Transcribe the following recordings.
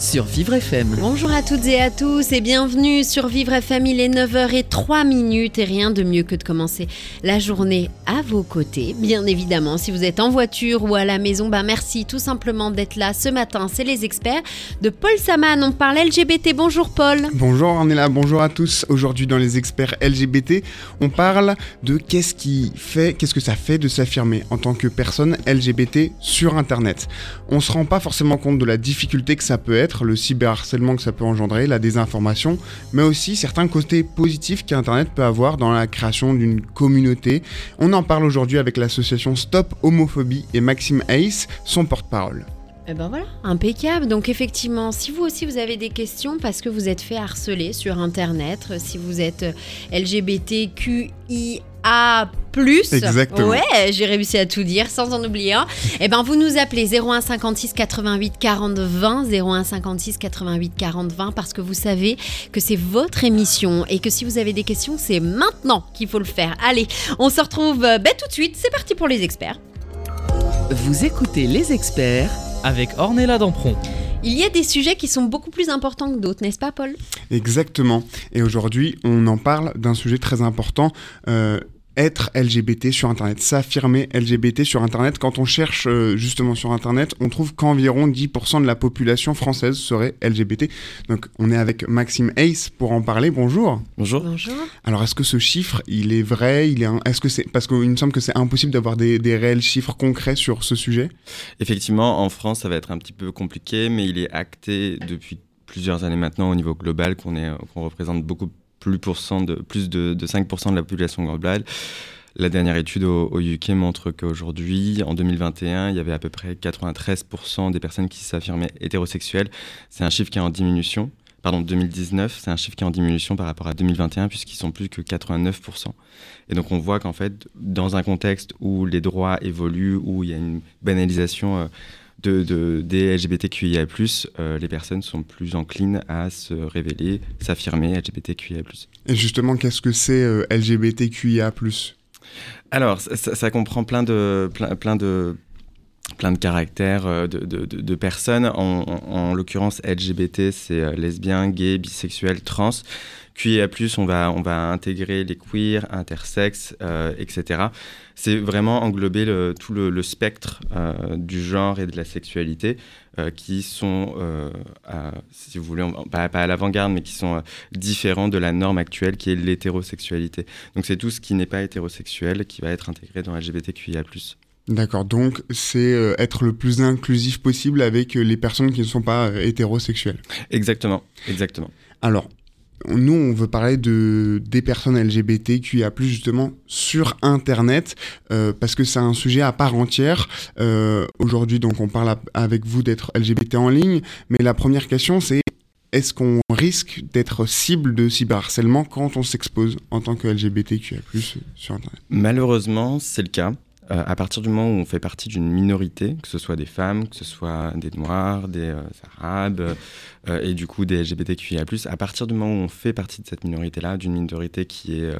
Sur Vivre FM. Bonjour à toutes et à tous et bienvenue sur Vivre FM. Il est 9h03 minutes et rien de mieux que de commencer la journée à vos côtés. Bien évidemment, si vous êtes en voiture ou à la maison, bah merci tout simplement d'être là ce matin. C'est les experts de Paul Saman. On parle LGBT. Bonjour Paul. Bonjour Ornella, bonjour à tous. Aujourd'hui dans les experts LGBT, on parle de qu'est-ce qui fait, qu'est-ce que ça fait de s'affirmer en tant que personne LGBT sur Internet. On se rend pas forcément compte de la difficulté que ça peut être, le cyberharcèlement que ça peut engendrer, la désinformation, mais aussi certains côtés positifs qu'Internet peut avoir dans la création d'une communauté. On en parle aujourd'hui avec l'association Stop Homophobie et Maxime Ace, son porte-parole. Eh ben voilà, impeccable. Donc effectivement, si vous aussi vous avez des questions parce que vous êtes fait harceler sur internet, euh, si vous êtes euh, LGBTQIA+, Exactement. Ouais, j'ai réussi à tout dire sans en oublier un. Eh ben vous nous appelez 01 56 88 40 20 01 56 88 40 20 parce que vous savez que c'est votre émission et que si vous avez des questions, c'est maintenant qu'il faut le faire. Allez, on se retrouve euh, ben, tout de suite. C'est parti pour les experts. Vous écoutez les experts Avec Ornella Dampron. Il y a des sujets qui sont beaucoup plus importants que d'autres, n'est-ce pas Paul? Exactement. Et aujourd'hui, on en parle d'un sujet très important. euh, être LGBT sur Internet, s'affirmer LGBT sur Internet. Quand on cherche euh, justement sur Internet, on trouve qu'environ 10% de la population française serait LGBT. Donc on est avec Maxime Ace pour en parler. Bonjour. Bonjour. Bonjour. Alors est-ce que ce chiffre, il est vrai? Il est un- Est-ce que c'est parce qu'il me semble que c'est impossible d'avoir des, des réels chiffres concrets sur ce sujet Effectivement, en France, ça va être un petit peu compliqué, mais il est acté depuis plusieurs années maintenant au niveau global qu'on est, qu'on représente beaucoup plus, de, plus de, de 5% de la population globale. La dernière étude au, au UK montre qu'aujourd'hui, en 2021, il y avait à peu près 93% des personnes qui s'affirmaient hétérosexuelles. C'est un chiffre qui est en diminution. Pardon, 2019, c'est un chiffre qui est en diminution par rapport à 2021, puisqu'ils sont plus que 89%. Et donc on voit qu'en fait, dans un contexte où les droits évoluent, où il y a une banalisation euh, de, de- des LGBTQIA+, euh, les personnes sont plus enclines à se révéler, s'affirmer LGBTQIA+. Et justement, qu'est-ce que c'est euh, LGBTQIA Alors, ça, ça- ça comprend plein de, plein, plein de, plein de caractères euh, de, de- de- personnes. En, en- en l'occurrence, LGBT, c'est lesbien, gay, bisexuel, trans. QIA+, on va, on va intégrer les queers, intersexes, euh, etc. C'est vraiment englober le- tout le, le spectre euh, du genre et de la sexualité euh, qui sont, à- si vous voulez, on- pas, pas à l'avant-garde, mais qui sont différents de la norme actuelle qui est l'hétérosexualité. Donc c'est tout ce qui n'est pas hétérosexuel qui va être intégré dans LGBTQIA+. D'accord, donc c'est être le plus inclusif possible avec les personnes qui ne sont pas hétérosexuelles. Exactement, exactement. Alors, nous, on veut parler de, des personnes LGBTQIA+, justement, sur Internet, euh, parce que c'est un sujet à part entière. Euh, Aujourd'hui, donc, on parle avec vous d'être LGBT en ligne, mais la première question, c'est est-ce qu'on risque d'être cible de cyberharcèlement quand on s'expose en tant que LGBTQIA+, sur Internet? Malheureusement, c'est le cas. Euh, à partir du moment où on fait partie d'une minorité, que ce soit des femmes, que ce soit des noirs, des euh, arabes, euh, et du coup des LGBTQIA+, à partir du moment où on fait partie de cette minorité-là, d'une minorité qui est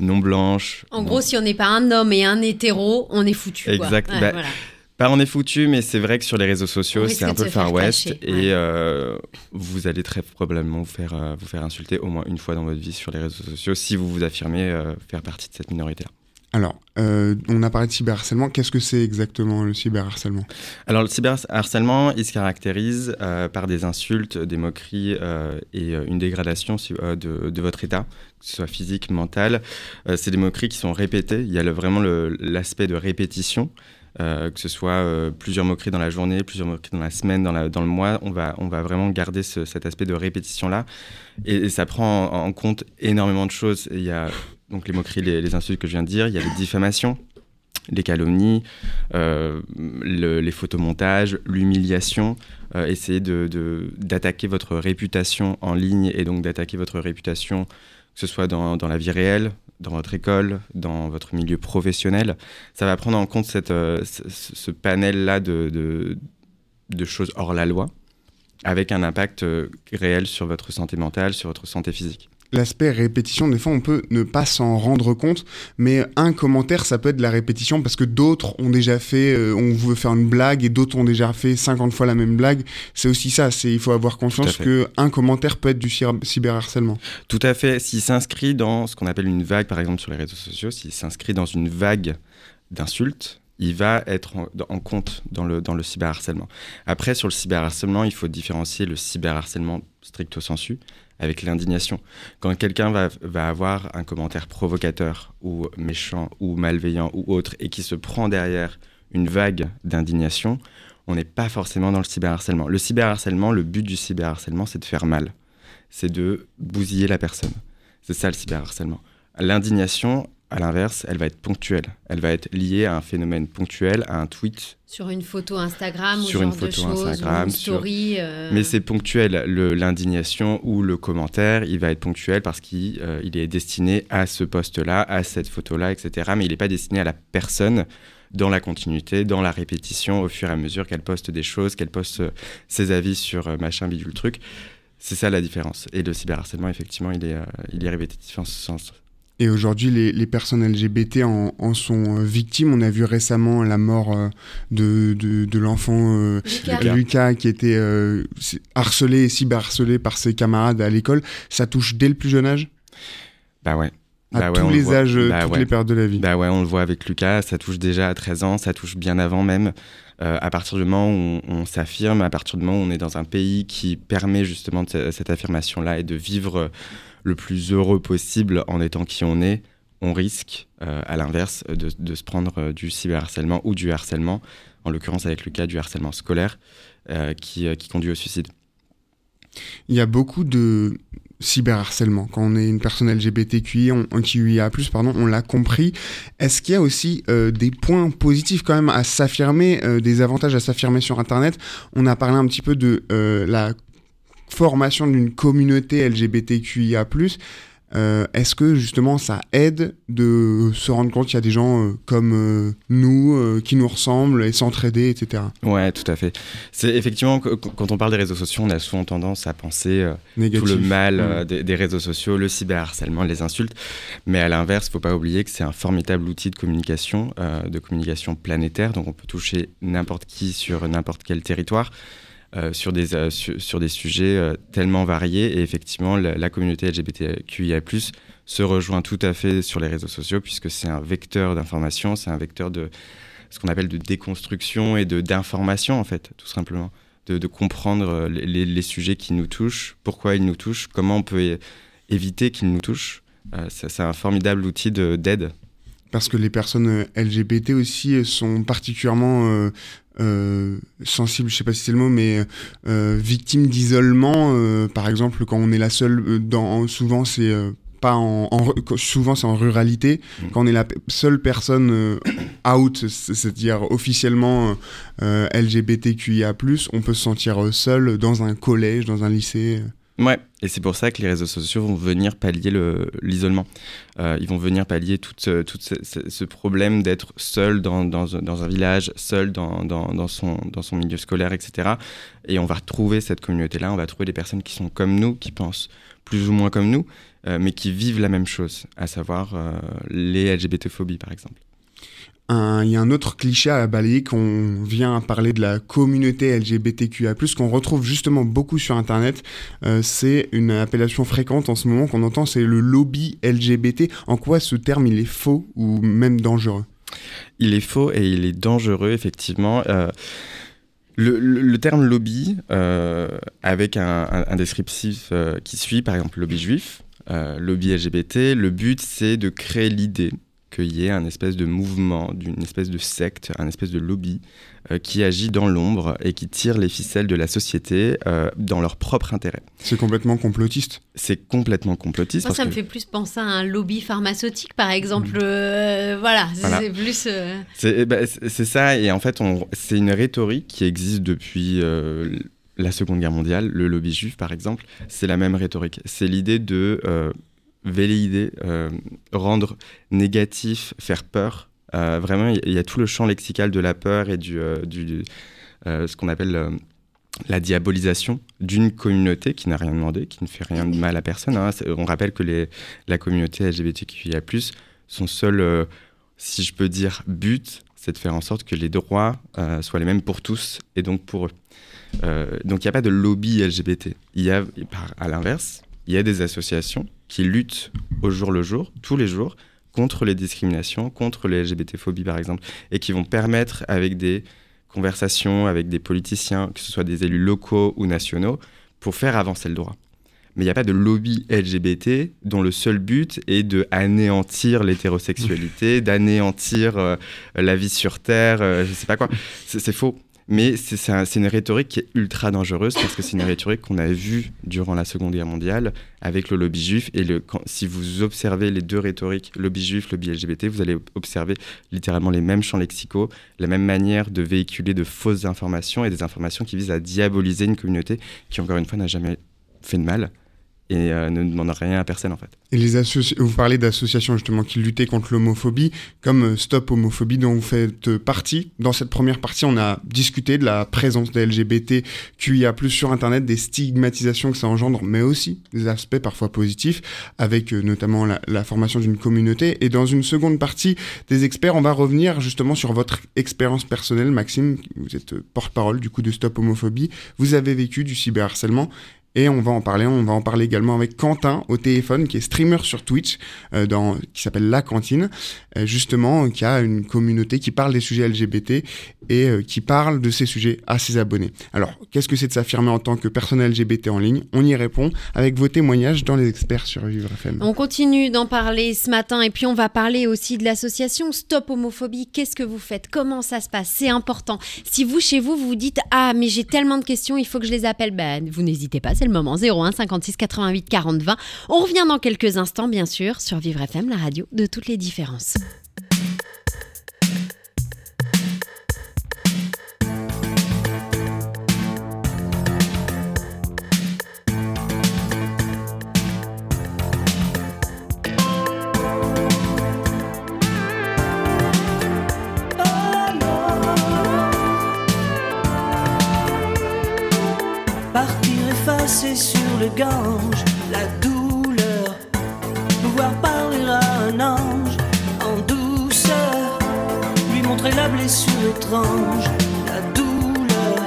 non blanche... En non- gros, si on n'est pas un homme et un hétéro, on est foutu. quoi. Exact. Ouais, Bah, voilà. Pas on est foutu, mais c'est vrai que sur les réseaux sociaux, c'est un peu le Far West. et euh, vous allez très probablement vous faire, vous faire insulter au moins une fois dans votre vie sur les réseaux sociaux si vous vous affirmez euh, faire partie de cette minorité-là. Alors, euh, on a parlé de cyberharcèlement. Qu'est-ce que c'est exactement le cyberharcèlement? Alors le cyberharcèlement, il se caractérise euh, par des insultes, des moqueries euh, et une dégradation de, votre état, que ce soit physique, mental. C'est des moqueries qui sont répétées. Il y a vraiment l'aspect de répétition. que ce soit plusieurs moqueries dans la journée, plusieurs moqueries dans la semaine, dans, le mois, on va, vraiment garder ce- cet aspect de répétition-là. Et, ça prend en, en compte énormément de choses. Il y a donc les moqueries, les, insultes que je viens de dire, il y a les diffamations, les calomnies, euh, le- les photomontages, l'humiliation, euh, essayer de- de- d'attaquer votre réputation en ligne et donc d'attaquer votre réputation, que ce soit dans, dans la vie réelle, dans votre école, dans votre milieu professionnel. Ça va prendre en compte cette, euh, ce, panel-là de, de- de choses hors la loi, avec un impact euh, réel sur votre santé mentale, sur votre santé physique. L'aspect répétition, des fois on peut ne pas s'en rendre compte, mais un commentaire ça peut être de la répétition parce que d'autres ont déjà fait, euh, on veut faire une blague et d'autres ont déjà fait 50 fois la même blague. C'est aussi ça, c'est il faut avoir conscience que un commentaire peut être du cyber- cyberharcèlement. Tout à fait. S'il s'inscrit dans ce qu'on appelle une vague, par exemple sur les réseaux sociaux, s'il s'inscrit dans une vague d'insultes, il va être en, en compte dans le, dans le cyberharcèlement. Après, sur le cyberharcèlement, il faut différencier le cyberharcèlement stricto sensu avec l'indignation. Quand quelqu'un va, avoir un commentaire provocateur ou méchant ou malveillant ou autre et qui se prend derrière une vague d'indignation, on n'est pas forcément dans le cyberharcèlement. Le cyberharcèlement, le but du cyberharcèlement, c'est de faire mal. C'est de bousiller la personne. C'est ça le cyberharcèlement. L'indignation, à l'inverse, elle va être ponctuelle. Elle va être liée à un phénomène ponctuel, à un tweet. Sur une photo Instagram Sur ou une genre photo de Instagram, ou une sur- story. euh, Mais c'est ponctuel. L'indignation ou le commentaire, il va être ponctuel parce qu'il euh, il est destiné à ce poste-là, à cette photo-là, etc. Mais il n'est pas destiné à la personne dans la continuité, dans la répétition, au fur et à mesure qu'elle poste des choses, qu'elle poste euh, ses avis sur machin, bidule, truc. C'est ça la différence. Et le cyberharcèlement, effectivement, il est, il est répétitif en ce sens. Et aujourd'hui, les, les personnes LGBT en, en sont euh, victimes. On a vu récemment la mort euh, de, de, de l'enfant euh, Lucas. Qui était euh, harcelé et cyberharcelé par ses camarades à l'école. Ça touche dès le plus jeune âge? Bah ouais. À Bah ouais, tous le les âges, Bah toutes ouais. les périodes de la vie. Bah ouais, on le voit avec Lucas, ça touche déjà à 13 ans, ça touche bien avant même. Euh, à partir du moment où on, on s'affirme, à partir du moment où on est dans un pays qui permet justement cette affirmation-là et de vivre euh, le plus heureux possible en étant qui on est, on risque, euh, à l'inverse, de, se prendre euh, du cyberharcèlement ou du harcèlement, en l'occurrence avec Lucas, du harcèlement scolaire, euh, qui, qui conduit au suicide. Il y a beaucoup de cyberharcèlement. Quand on est une personne LGBTQI, on, pardon, on l'a compris. Est-ce qu'il y a aussi des points positifs quand même à s'affirmer, des avantages à s'affirmer sur Internet? On a parlé un petit peu de la formation d'une communauté LGBTQIA+. Euh, Est-ce que justement ça aide de se rendre compte qu'il y a des gens euh, comme euh, nous qui nous ressemblent et s'entraider, etc. Ouais, tout à fait. C'est effectivement, qu- qu- quand on parle des réseaux sociaux, on a souvent tendance à penser tout le mal Mm. euh, des, des réseaux sociaux, le cyberharcèlement, les insultes. Mais à l'inverse, il ne faut pas oublier que c'est un formidable outil de communication, de communication planétaire. Donc on peut toucher n'importe qui sur n'importe quel territoire. Euh, sur, des, euh, des sujets euh, tellement variés et effectivement la, communauté LGBTQIA+ se rejoint tout à fait sur les réseaux sociaux puisque c'est un vecteur d'information, c'est un vecteur de ce qu'on appelle de déconstruction et de d'information en fait, tout simplement de, comprendre les, les- sujets qui nous touchent, pourquoi ils nous touchent, comment on peut éviter qu'ils nous touchent. C'est un formidable outil de- d'aide. parce que les personnes LGBT aussi sont particulièrement euh, sensibles, je sais pas si c'est le mot, mais euh, victimes d'isolement. euh, par exemple, quand on est la seule, euh, dans, souvent c'est euh, pas en, souvent c'est en ruralité. Mm. Quand on est la seule personne euh, out, c'est-à-dire officiellement euh, LGBTQIA+, on peut se sentir seul dans un collège, dans un lycée. Ouais, et c'est pour ça que les réseaux sociaux vont venir pallier le- l'isolement. Euh, ils vont venir pallier tout ce, problème d'être seul dans, un village, seul dans son milieu scolaire, etc. Et on va retrouver cette communauté-là, on va trouver des personnes qui sont comme nous, qui pensent plus ou moins comme nous, euh, mais qui vivent la même chose, à savoir euh, les LGBT-phobies, par exemple. Il y a un autre cliché à balayer qu'on vient parler de la communauté LGBTQIA+, qu'on retrouve justement beaucoup sur Internet. Euh, c'est une appellation fréquente en ce moment qu'on entend, c'est le lobby LGBT. En quoi ce terme il est faux ou même dangereux? Il est faux et il est dangereux, effectivement. Euh, le, terme lobby, euh, avec un, descriptif qui suit, par exemple lobby juif, lobby LGBT, le but c'est de créer l'idée qu'il y ait un espèce de mouvement, d'une espèce de secte, un espèce de lobby euh, qui agit dans l'ombre et qui tire les ficelles de la société euh, dans leur propre intérêt. C'est complètement complotiste. C'est complètement complotiste. Moi, ça me fait plus penser à un lobby pharmaceutique, par exemple. Euh, voilà, Voilà. c'est plus. euh, C'est eh ben, c'est- c'est ça, et en fait, on- c'est une rhétorique qui existe depuis euh, la Seconde Guerre mondiale, le lobby juif par exemple, c'est la même rhétorique. C'est l'idée de euh, velléider, euh, rendre négatif, faire peur. Euh, vraiment, il y- a tout le champ lexical de la peur et du, euh, ce qu'on appelle la diabolisation d'une communauté qui n'a rien demandé, qui ne fait rien de mal à personne. hein. On rappelle que les, la communauté LGBTQIA+, son seul, si je peux dire, but, c'est de faire en sorte que les droits soient les mêmes pour tous et donc pour eux. Donc il n'y a pas de lobby LGBT. Il y a, à l'inverse, il y a des associations qui luttent au jour le jour, tous les jours, contre les discriminations, contre les LGBT-phobies par exemple, et qui vont permettre avec des conversations avec des politiciens, que ce soit des élus locaux ou nationaux, pour faire avancer le droit. Mais il n'y a pas de lobby LGBT dont le seul but est de anéantir l'hétérosexualité, d'anéantir euh, la vie sur Terre, euh, je sais pas quoi. C'est faux. Mais c'est c'est un- c'est une rhétorique qui est ultra dangereuse parce que c'est une rhétorique qu'on a vue durant la Seconde Guerre mondiale avec le lobby juif. Et le, si vous observez les deux rhétoriques, lobby juif, lobby LGBT, vous allez observer littéralement les mêmes champs lexicaux, la même manière de véhiculer de fausses informations et des informations qui visent à diaboliser une communauté qui, encore une fois, n'a jamais fait de mal et euh, ne demande rien à personne en fait. Et les vous parlez d'associations justement qui luttaient contre l'homophobie, comme euh, Stop Homophobie dont vous faites partie. Dans cette première partie, on a discuté de la présence des LGBT QIA+, sur Internet, des stigmatisations que ça engendre, mais aussi des aspects parfois positifs, avec euh, notamment la, formation d'une communauté. Et dans une seconde partie des experts, on va revenir justement sur votre expérience personnelle, Maxime. Vous êtes porte-parole du coup de Stop Homophobie. Vous avez vécu du cyberharcèlement. Et on va en parler. On va en parler également avec Quentin au téléphone, qui est streamer sur Twitch, euh, qui s'appelle La Cantine, euh, justement, euh, qui a une communauté qui parle des sujets LGBT et qui parle de ces sujets à ses abonnés. Alors, qu'est-ce que c'est de s'affirmer en tant que personne LGBT en ligne? On y répond avec vos témoignages dans les experts sur Vivre FM. On continue d'en parler ce matin et puis on va parler aussi de l'association Stop Homophobie. Qu'est-ce que vous faites? Comment ça se passe? C'est important. Si vous, chez vous, vous vous dites Ah, mais j'ai tellement de questions, il faut que je les appelle, ben, vous n'hésitez pas, c'est le moment. 01 56 88 40 20. On revient dans quelques instants, bien sûr, sur Vivre FM, la radio de toutes les différences. La douleur, pouvoir parler à un ange en douceur, lui montrer la blessure étrange, la douleur.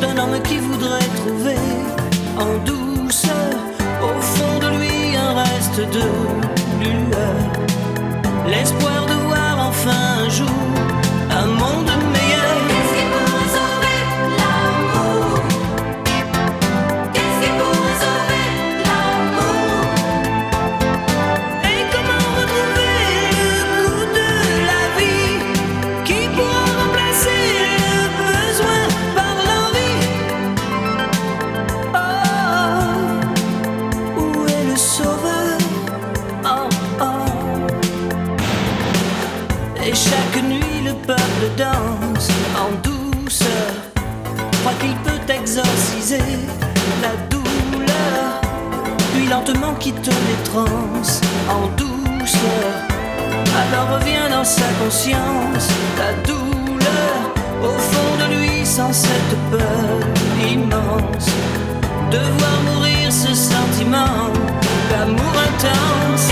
D'un homme qui voudrait trouver en douceur, au fond de lui un reste de lueur, l'espoir Lentement quitte les transes en douceur. Alors revient dans sa conscience la douleur Au fond de lui sans cette peur immense. De voir mourir ce sentiment d'amour intense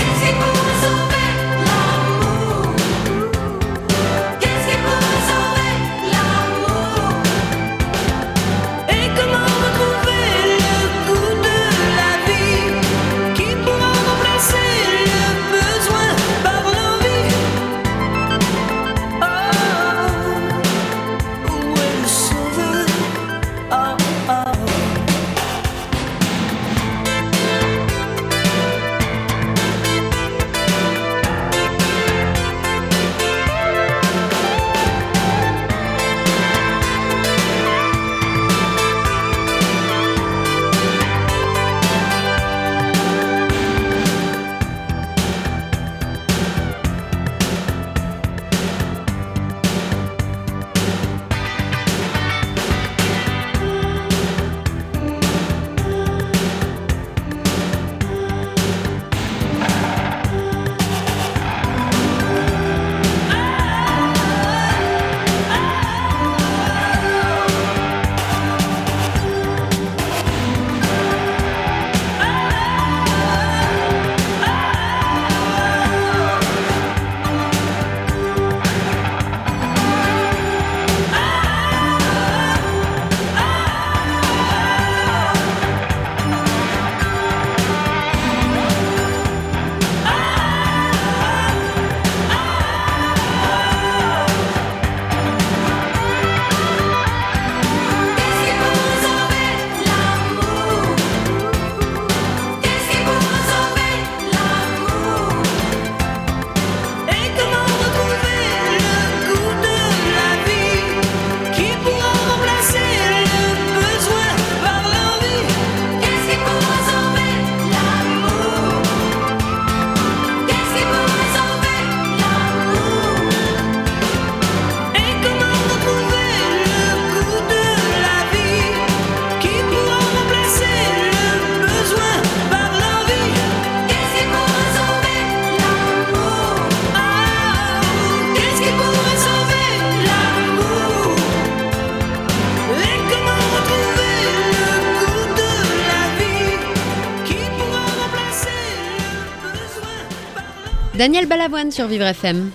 Daniel Balavoine sur Vivre FM.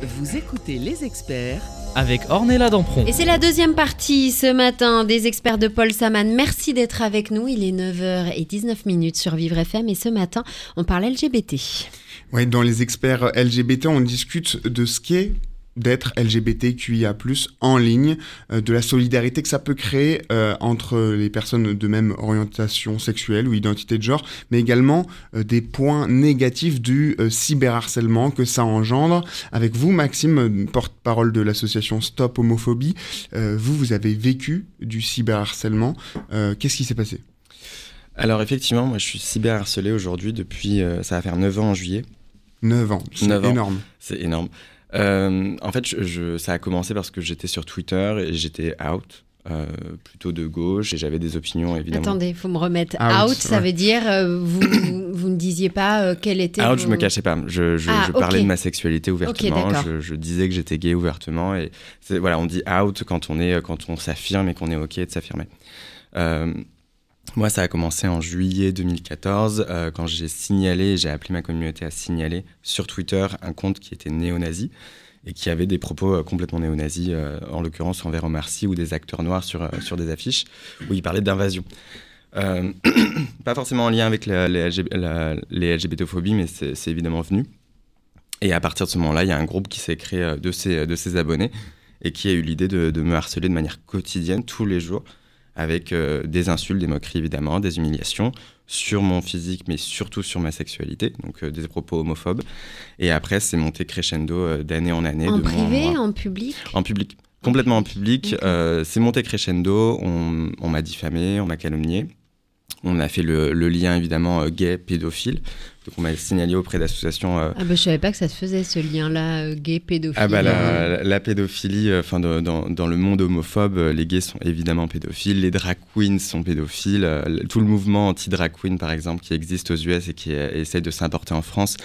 Vous écoutez les experts Avec Ornella Dampron. Et c'est la deuxième partie ce matin des experts de Paul Saman. Merci d'être avec nous. Il est 9h19 minutes sur Vivre FM et ce matin, on parle LGBT. Ouais, dans les experts LGBT, on discute de ce qu'est d'être LGBTQIA+, en ligne, euh, de la solidarité que ça peut créer euh, entre les personnes de même orientation sexuelle ou identité de genre, mais également euh, des points négatifs du cyberharcèlement que ça engendre. Avec vous, Maxime, porte-parole de l'association Stop Homophobie, vous, vous avez vécu du cyberharcèlement. Qu'est-ce qui s'est passé? Alors effectivement, moi je suis cyberharcelé aujourd'hui depuis, ça va faire 9 ans en juillet. 9 ans, c'est 9 ans. énorme. C'est énorme. Euh, en fait, je, je- ça a commencé parce que j'étais sur Twitter et j'étais out, euh, plutôt de gauche, et j'avais des opinions évidemment. Attendez, faut me remettre out. Out, ça ouais. veut dire euh, vous, vous, vous ne disiez pas euh, quel était. Out, je vos- me cachais pas. Je, je- Ah, je parlais de ma sexualité ouvertement. je, je disais que j'étais gay ouvertement. Et voilà, on dit out quand on est, quand on s'affirme et qu'on est ok de s'affirmer. Moi, ça a commencé en juillet 2014 euh, quand j'ai signalé, j'ai appelé ma communauté à signaler sur Twitter un compte qui était néo-nazi et qui avait des propos euh, complètement néo-nazis, euh, en l'occurrence envers Omar Sy ou des acteurs noirs sur, sur des affiches où il parlait d'invasion. Pas forcément en lien avec les, LG la- LGBTophobies, mais c'est évidemment venu. Et à partir de ce moment-là, il y a un groupe qui s'est créé de ses, de ses abonnés et qui a eu l'idée de me harceler de manière quotidienne, tous les jours, avec euh, des insultes, des moqueries évidemment, des humiliations sur mon physique, mais surtout sur ma sexualité, donc euh, des propos homophobes. Et après, c'est monté crescendo euh, d'année en année. En de mois en privé, mois. en public? En public, complètement en public. C'est monté crescendo, on, on m'a diffamé, on m'a calomnié. On a fait le, le lien évidemment gay, pédophile. Donc on m'a signalé auprès d'associations. euh, Ah bah, je savais pas que ça se faisait ce lien-là, euh, gay, pédophile. ah bah euh. la, la pédophilie, euh, enfin dans, dans- dans le monde homophobe, euh, les gays sont évidemment pédophiles, les drag queens sont pédophiles, euh, le- tout le mouvement anti-drag queen par exemple qui existe aux US et qui euh, essaye de s'importer en France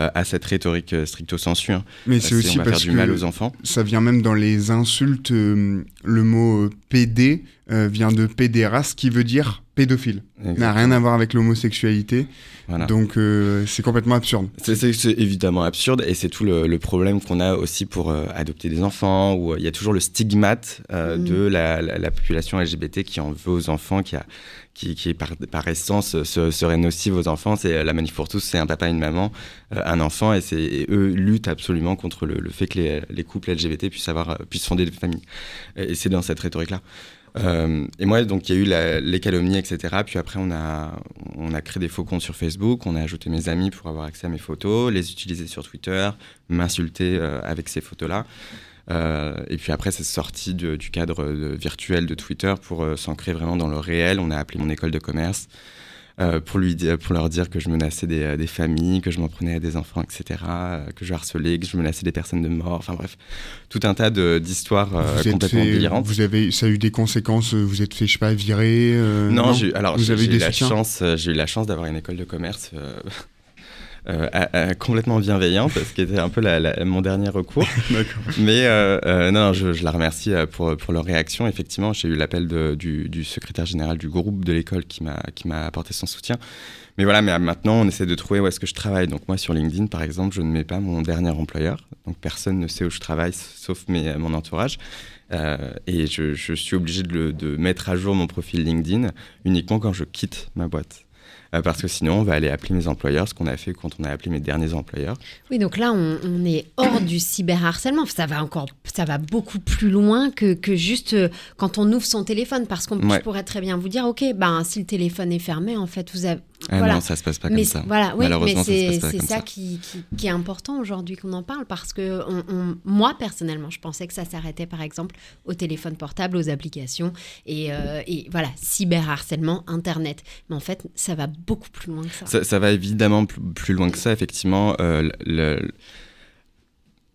euh, a cette rhétorique euh, stricto sensu. hein. Mais Euh, c'est aussi on va faire parce du que mal aux enfants. ça vient même dans les insultes. euh, le mot euh, PD euh, vient de pédéraste qui veut dire pédophile. N'a rien à voir avec l'homosexualité. Voilà. Donc euh, c'est complètement absurde. C'est- évidemment absurde et c'est tout le, le problème qu'on a aussi pour euh, adopter des enfants où euh, il y a toujours le stigmate euh, Mm. de la, la- la population LGBT qui en veut aux enfants, qui, a, qui, qui par, par essence euh, se- serait nocive aux enfants. C'est euh, la manif pour tous, c'est un papa, une maman, euh, un enfant et, eux luttent absolument contre le, le fait que les, les couples LGBT puissent, avoir, euh, puissent fonder des familles. Et, et c'est dans cette rhétorique-là. Euh, et moi, donc, il y a eu les calomnies, etc. Puis après, on a, on a créé des faux comptes sur Facebook, on a ajouté mes amis pour avoir accès à mes photos, les utiliser sur Twitter, m'insulter euh, avec ces photos-là. Euh, et puis après, c'est sorti du cadre virtuel de Twitter pour s'ancrer vraiment dans le réel. On a appelé mon école de commerce euh, pour, lui dire, pour leur dire que je menaçais des, euh, des familles, que je m'en prenais à des enfants, etc., euh, que je harcelais, que je menaçais des personnes de mort. Enfin bref, tout un tas d'histoires complètement fait, délirantes. vous avez, ça a eu des conséquences. Vous êtes fait, je sais pas, virer. Non, alors j'ai eu la chance, j'ai eu la chance d'avoir une école de commerce euh, à- à- complètement bienveillante, ce qui était un peu la- la- mon dernier recours. Mais euh, euh, non, je, je la remercie pour, pour leur réaction. Effectivement, j'ai eu l'appel du, du secrétaire général du groupe de l'école qui m'a qui m'a apporté son soutien. Mais voilà, mais maintenant, on essaie de trouver où est-ce que je travaille. Donc moi, sur LinkedIn, par exemple, je ne mets pas mon dernier employeur. Donc personne ne sait où je travaille, sauf mes, mon entourage. Euh, et je, je suis obligé de, le- de mettre à jour mon profil LinkedIn uniquement quand je quitte ma boîte. Euh, parce que sinon, on va aller appeler mes employeurs, ce qu'on a fait quand on a appelé mes derniers employeurs. Oui, donc là, on, on est hors du cyberharcèlement. Ça va encore, ça va beaucoup plus loin que, que juste euh, quand on ouvre son téléphone, parce qu'on Ouais. pourrais très bien vous dire, ok, ben si le téléphone est fermé, en fait, vous avez, Ah voilà. non, ça se passe pas mais comme ça. voilà, oui, mais Malheureusement, ça se c'est passe pas c'est comme ça, ça. Qui, qui- qui est important aujourd'hui qu'on en parle parce que on- on- moi personnellement, je pensais que ça s'arrêtait par exemple au téléphone portable, aux applications et, euh, et voilà cyberharcèlement, internet. Mais en fait, ça va beaucoup plus loin que ça. Ça, ça va évidemment plus, plus loin que ça, effectivement. Euh, le- le-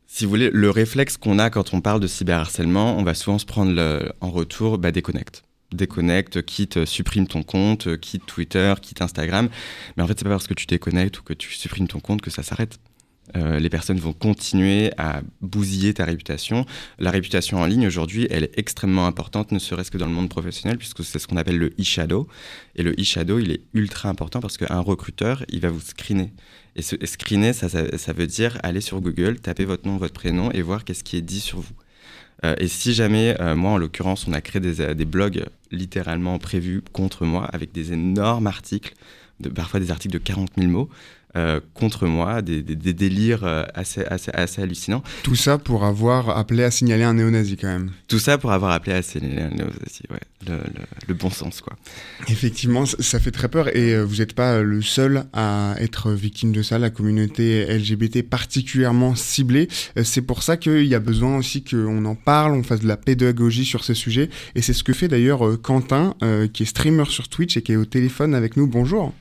si vous voulez, le réflexe qu'on a quand on parle de cyberharcèlement, on va souvent se prendre le- en retour, bah, déconnecte. Déconnecte, quitte, supprime ton compte, euh, quitte Twitter, quitte Instagram. Mais en fait, c'est pas parce que tu déconnectes ou que tu supprimes ton compte que ça s'arrête. euh, les personnes vont continuer à bousiller ta réputation. La réputation en ligne aujourd'hui, elle est extrêmement importante, ne serait-ce que dans le monde professionnel, puisque c'est ce qu'on appelle le e-shadow. Et le e-shadow, il est ultra important parce qu'un recruteur, il va vous screener. Et ce screener, ça, ça, ça veut dire aller sur Google, taper votre nom, votre prénom et voir qu'est-ce qui est dit sur vous. Euh, et si jamais, euh, moi en l'occurrence, on a créé des, euh, des blogs littéralement prévus contre moi avec des énormes articles, parfois des articles de 40 000 mots, euh, contre moi, des, des- des délires euh, assez, assez, assez hallucinants. Tout ça pour avoir appelé à signaler un néo-nazi quand même. Tout ça pour avoir appelé à signaler un néo-nazi, ouais, le, le- le bon sens quoi. Effectivement, ça- fait très peur et euh, vous n'êtes pas le seul à être victime de ça. La communauté LGBT particulièrement ciblée. C'est pour ça qu'il y a besoin aussi qu'on en parle, on fasse de la pédagogie sur ces sujets. Et c'est ce que fait d'ailleurs Quentin, qui est streamer sur Twitch et qui est au téléphone avec nous. Bonjour.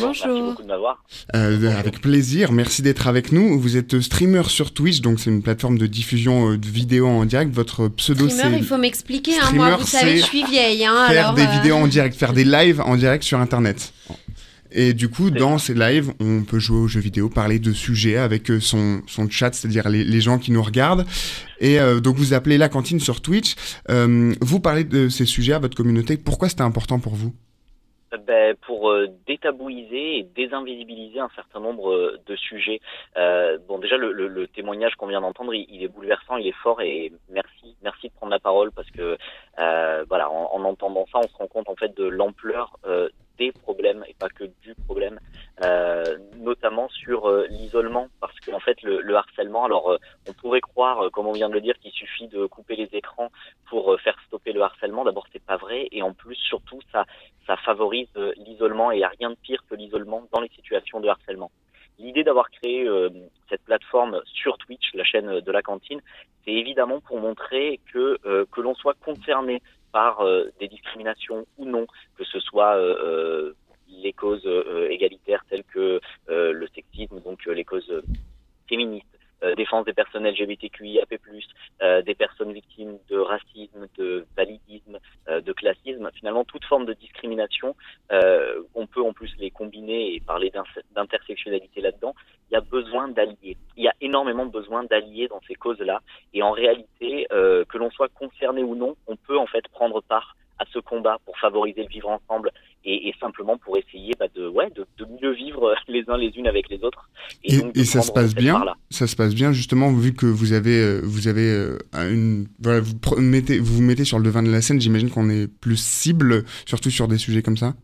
Bonjour, merci beaucoup de m'avoir. Euh, avec plaisir, merci d'être avec nous. Vous êtes streamer sur Twitch, donc c'est une plateforme de diffusion euh, de vidéos en direct. Votre pseudo Streamer, c'est il faut m'expliquer. Hein, Streamer, moi, vous savez, je suis vieille. Hein, faire alors, des euh, vidéos en direct, faire des lives en direct sur Internet. Et du coup, dans ces lives, on peut jouer aux jeux vidéo, parler de sujets avec son, son chat, c'est-à-dire les, les gens qui nous regardent. Et euh, donc, vous appelez la cantine sur Twitch. Euh, vous parlez de ces sujets à votre communauté. Pourquoi c'était important pour vous? Ben, pour euh, détabouiser et désinvisibiliser un certain nombre euh, de sujets. Euh, bon, déjà le, témoignage qu'on vient d'entendre, il est bouleversant, il est fort et merci, merci de prendre la parole parce que euh, voilà, en, en entendant ça, on se rend compte en fait de l'ampleur euh, des problèmes et pas que du problème, euh, notamment sur euh, l'isolement parce qu'en fait le, le harcèlement. Alors, on pourrait croire, comme on vient de le dire, qu'il suffit de couper les écrans pour faire stopper le harcèlement. D'abord, c'est pas vrai et en plus, surtout, ça ça favorise l'isolement et il n'y a rien de pire que l'isolement dans les situations de harcèlement. L'idée d'avoir créé euh, cette plateforme sur Twitch, la chaîne de la cantine, c'est évidemment pour montrer que euh, que l'on soit concerné par euh, des discriminations ou non, que ce soit les causes égalitaires telles que le sexisme, donc les causes féministes, défense des personnes LGBTQIAP+, euh, des personnes victimes de racisme, de validisme, euh, de classisme, finalement toute forme de discrimination, euh, on peut en plus les combiner et parler d'inter- d'intersectionnalité là-dedans. Il y a besoin d'alliés. Il y a énormément besoin d'alliés dans ces causes-là. Et en réalité, euh, que l'on soit concerné ou non, on peut en fait prendre part à ce combat pour favoriser le vivre ensemble et, et simplement pour essayer bah, de, ouais, de, de mieux vivre les uns les unes avec les autres. Et, donc de et ça se passe bien. Ça se passe bien justement vu que vous avez, euh, vous avez euh, une, voilà, vous mettez, vous vous mettez sur le devant de la scène. J'imagine qu'on est plus cible, surtout sur des sujets comme ça?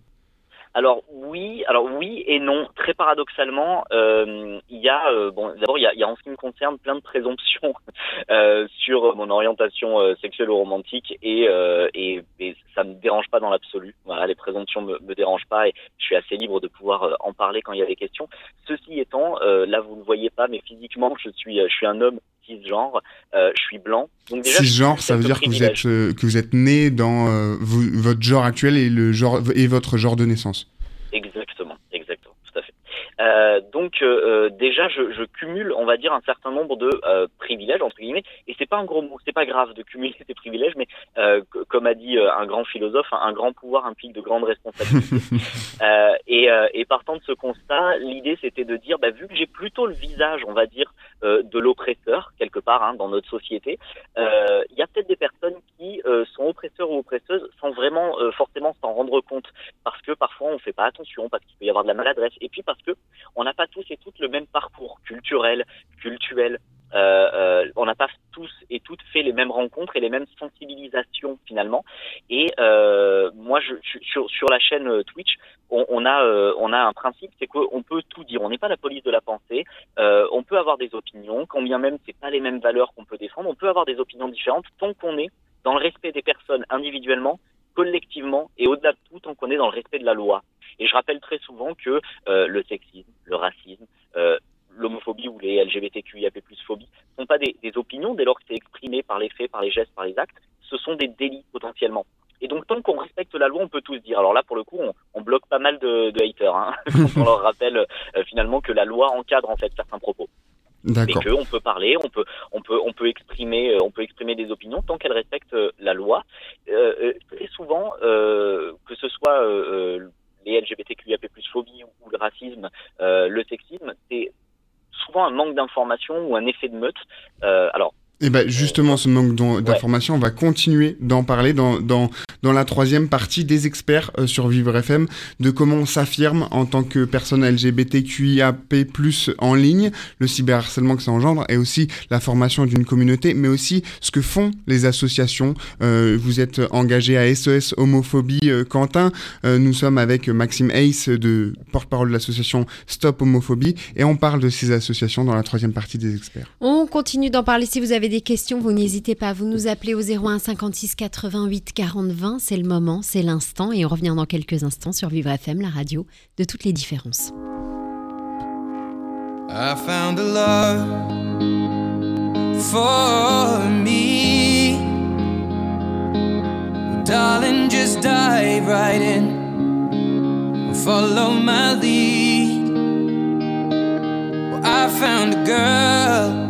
Alors oui, alors oui et non. Très paradoxalement, euh, il y a euh, bon d'abord il y a, il y a en ce qui me concerne plein de présomptions euh, sur mon orientation sexuelle ou romantique et, et et ça me dérange pas dans l'absolu. Voilà, les présomptions me, me dérangent pas et je suis assez libre de pouvoir en parler quand il y a des questions. Ceci étant, là vous ne voyez pas, mais physiquement je suis je suis un homme cisgenre, euh, je suis blanc. Donc déjà Cisgenre, ça veut dire que vous êtes, que vous êtes né dans euh, vous- votre genre actuel et le genre et votre genre de naissance. Exactement, exactement, tout à fait. Euh, donc euh, euh, déjà, je, je cumule, on va dire, un certain nombre de euh, privilèges entre guillemets, et c'est pas un gros mot, c'est pas grave de cumuler ces privilèges, mais euh, comme a dit euh, un grand philosophe, un, grand pouvoir implique de grandes responsabilités. Euh, et, euh, et partant de ce constat, l'idée c'était de dire, bah, vu que j'ai plutôt le visage, on va dire, de l'oppresseur quelque part hein, dans notre société, euh, il y a peut-être des personnes qui euh, sont oppresseurs ou oppresseuses sans vraiment euh, forcément s'en rendre compte parce que parfois on fait pas attention, parce qu'il peut y avoir de la maladresse, et puis parce que on n'a pas tous et toutes le même parcours culturel, cultuel. Euh, euh, on n'a pas tous et toutes fait les mêmes rencontres et les mêmes sensibilisations finalement. Et euh, moi, sur, la chaîne Twitch, on, a un principe, c'est qu'on peut tout dire. On n'est pas la police de la pensée. On peut avoir des opinions, quand bien même c'est pas les mêmes valeurs qu'on peut défendre. On peut avoir des opinions différentes tant qu'on est dans le respect des personnes individuellement, collectivement et au-delà de tout, tant qu'on est dans le respect de la loi. Et je rappelle très souvent que le sexisme, le racisme, l'homophobie ou les LGBTQIAP+ phobie sont pas des, des opinions dès lors que c'est exprimé par les faits, par les gestes, par les actes. Ce sont des délits potentiellement. Et donc tant qu'on respecte la loi, on peut tous dire. Alors là, pour le coup, on, on bloque pas mal de, de haters hein, on leur rappelle euh, finalement que la loi encadre en fait certains propos et que on peut parler, on peut, on peut, on peut exprimer, euh, on peut exprimer des opinions tant qu'elles respectent euh, la loi. Euh, très souvent, euh, que ce soit les LGBTQIAP+ phobie ou le racisme, le sexisme, c'est parfois un manque d'information ou un effet de meute. Euh, alors, Et ben justement, ce manque d'informations, on va continuer d'en parler dans, dans, dans la troisième partie des experts euh, sur Vivre FM, de comment on s'affirme en tant que personne LGBTQIAP+, en ligne, le cyberharcèlement que ça engendre, et aussi la formation d'une communauté, mais aussi ce que font les associations. Euh, vous êtes engagé à SOS Homophobie euh, Quentin, Euh, nous sommes avec Maxime Ace, de porte-parole de l'association Stop Homophobie, et on parle de ces associations dans la troisième partie des experts. On continue d'en parler. Si vous avez des questions, vous n'hésitez pas. Vous nous appelez au 01 56 88 40 20. C'est le moment, c'est l'instant. Et on revient dans quelques instants sur Vivre FM, la radio de toutes les différences. I found a love for me. Darling, just dive right in. Follow my lead. Well, I found a girl,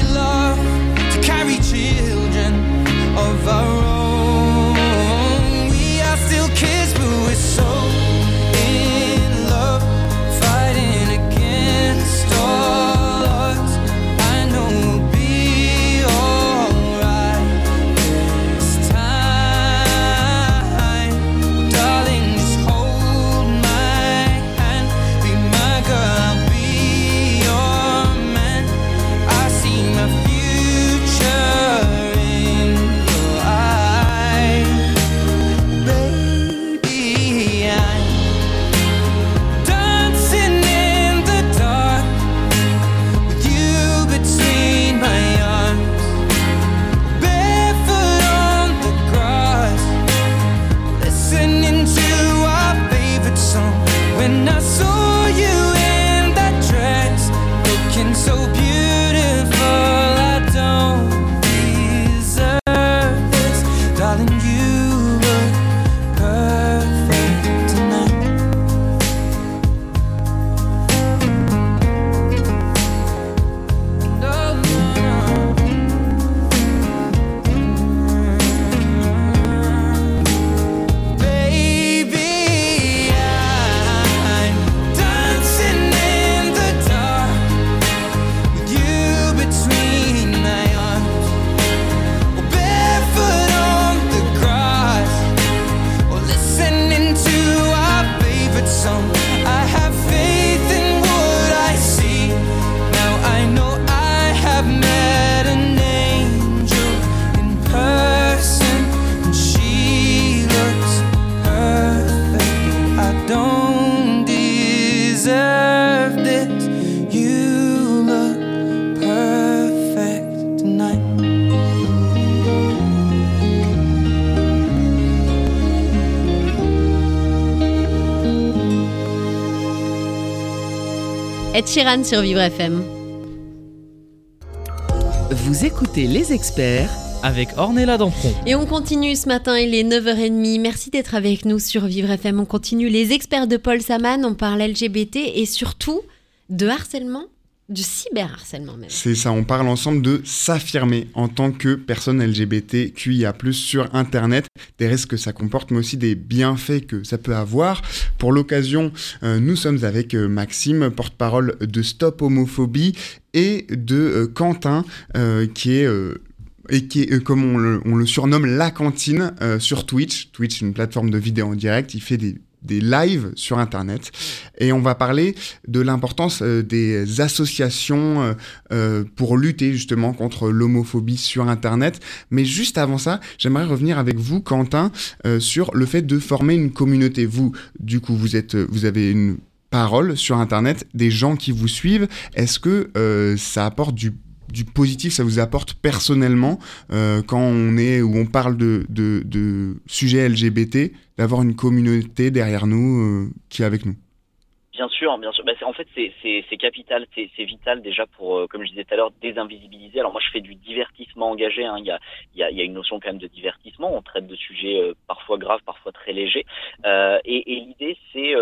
Ed Sheeran sur Vivre FM. Vous écoutez les experts avec Ornella Dampron. Et on continue ce matin, il est 9h30. Merci d'être avec nous sur Vivre FM. On continue les experts de Paul Saman. On parle LGBT et surtout de harcèlement, de cyberharcèlement même. C'est ça, on parle ensemble de s'affirmer en tant que personne LGBTQIA+, sur Internet, des risques que ça comporte, mais aussi des bienfaits que ça peut avoir. Pour l'occasion, euh, nous sommes avec euh, Maxime, porte-parole de Stop Homophobie, et de euh, Quentin, qui est... et qui comme on le, surnomme, la cantine sur Twitch. Twitch, une plateforme de vidéo en direct. Il fait des, des lives sur Internet. Et on va parler de l'importance euh, des associations euh, euh, pour lutter justement contre l'homophobie sur Internet. Mais juste avant ça, j'aimerais revenir avec vous, Quentin, sur le fait de former une communauté. Vous, du coup, vous, êtes, vous avez une parole sur Internet, des gens qui vous suivent. Est-ce que ça apporte du du positif ça vous apporte personnellement euh, quand on est ou on parle de, de, de sujets LGBT d'avoir une communauté derrière nous euh, qui est avec nous? Bien sûr, bien sûr. Bah, en fait, c'est- capital, c'est vital déjà pour, euh, comme je disais tout à l'heure, désinvisibiliser. Alors moi, je fais du divertissement engagé. hein. Il, y a, y a, y a une notion quand même de divertissement. On traite de sujets parfois graves, parfois très légers. Et et l'idée, c'est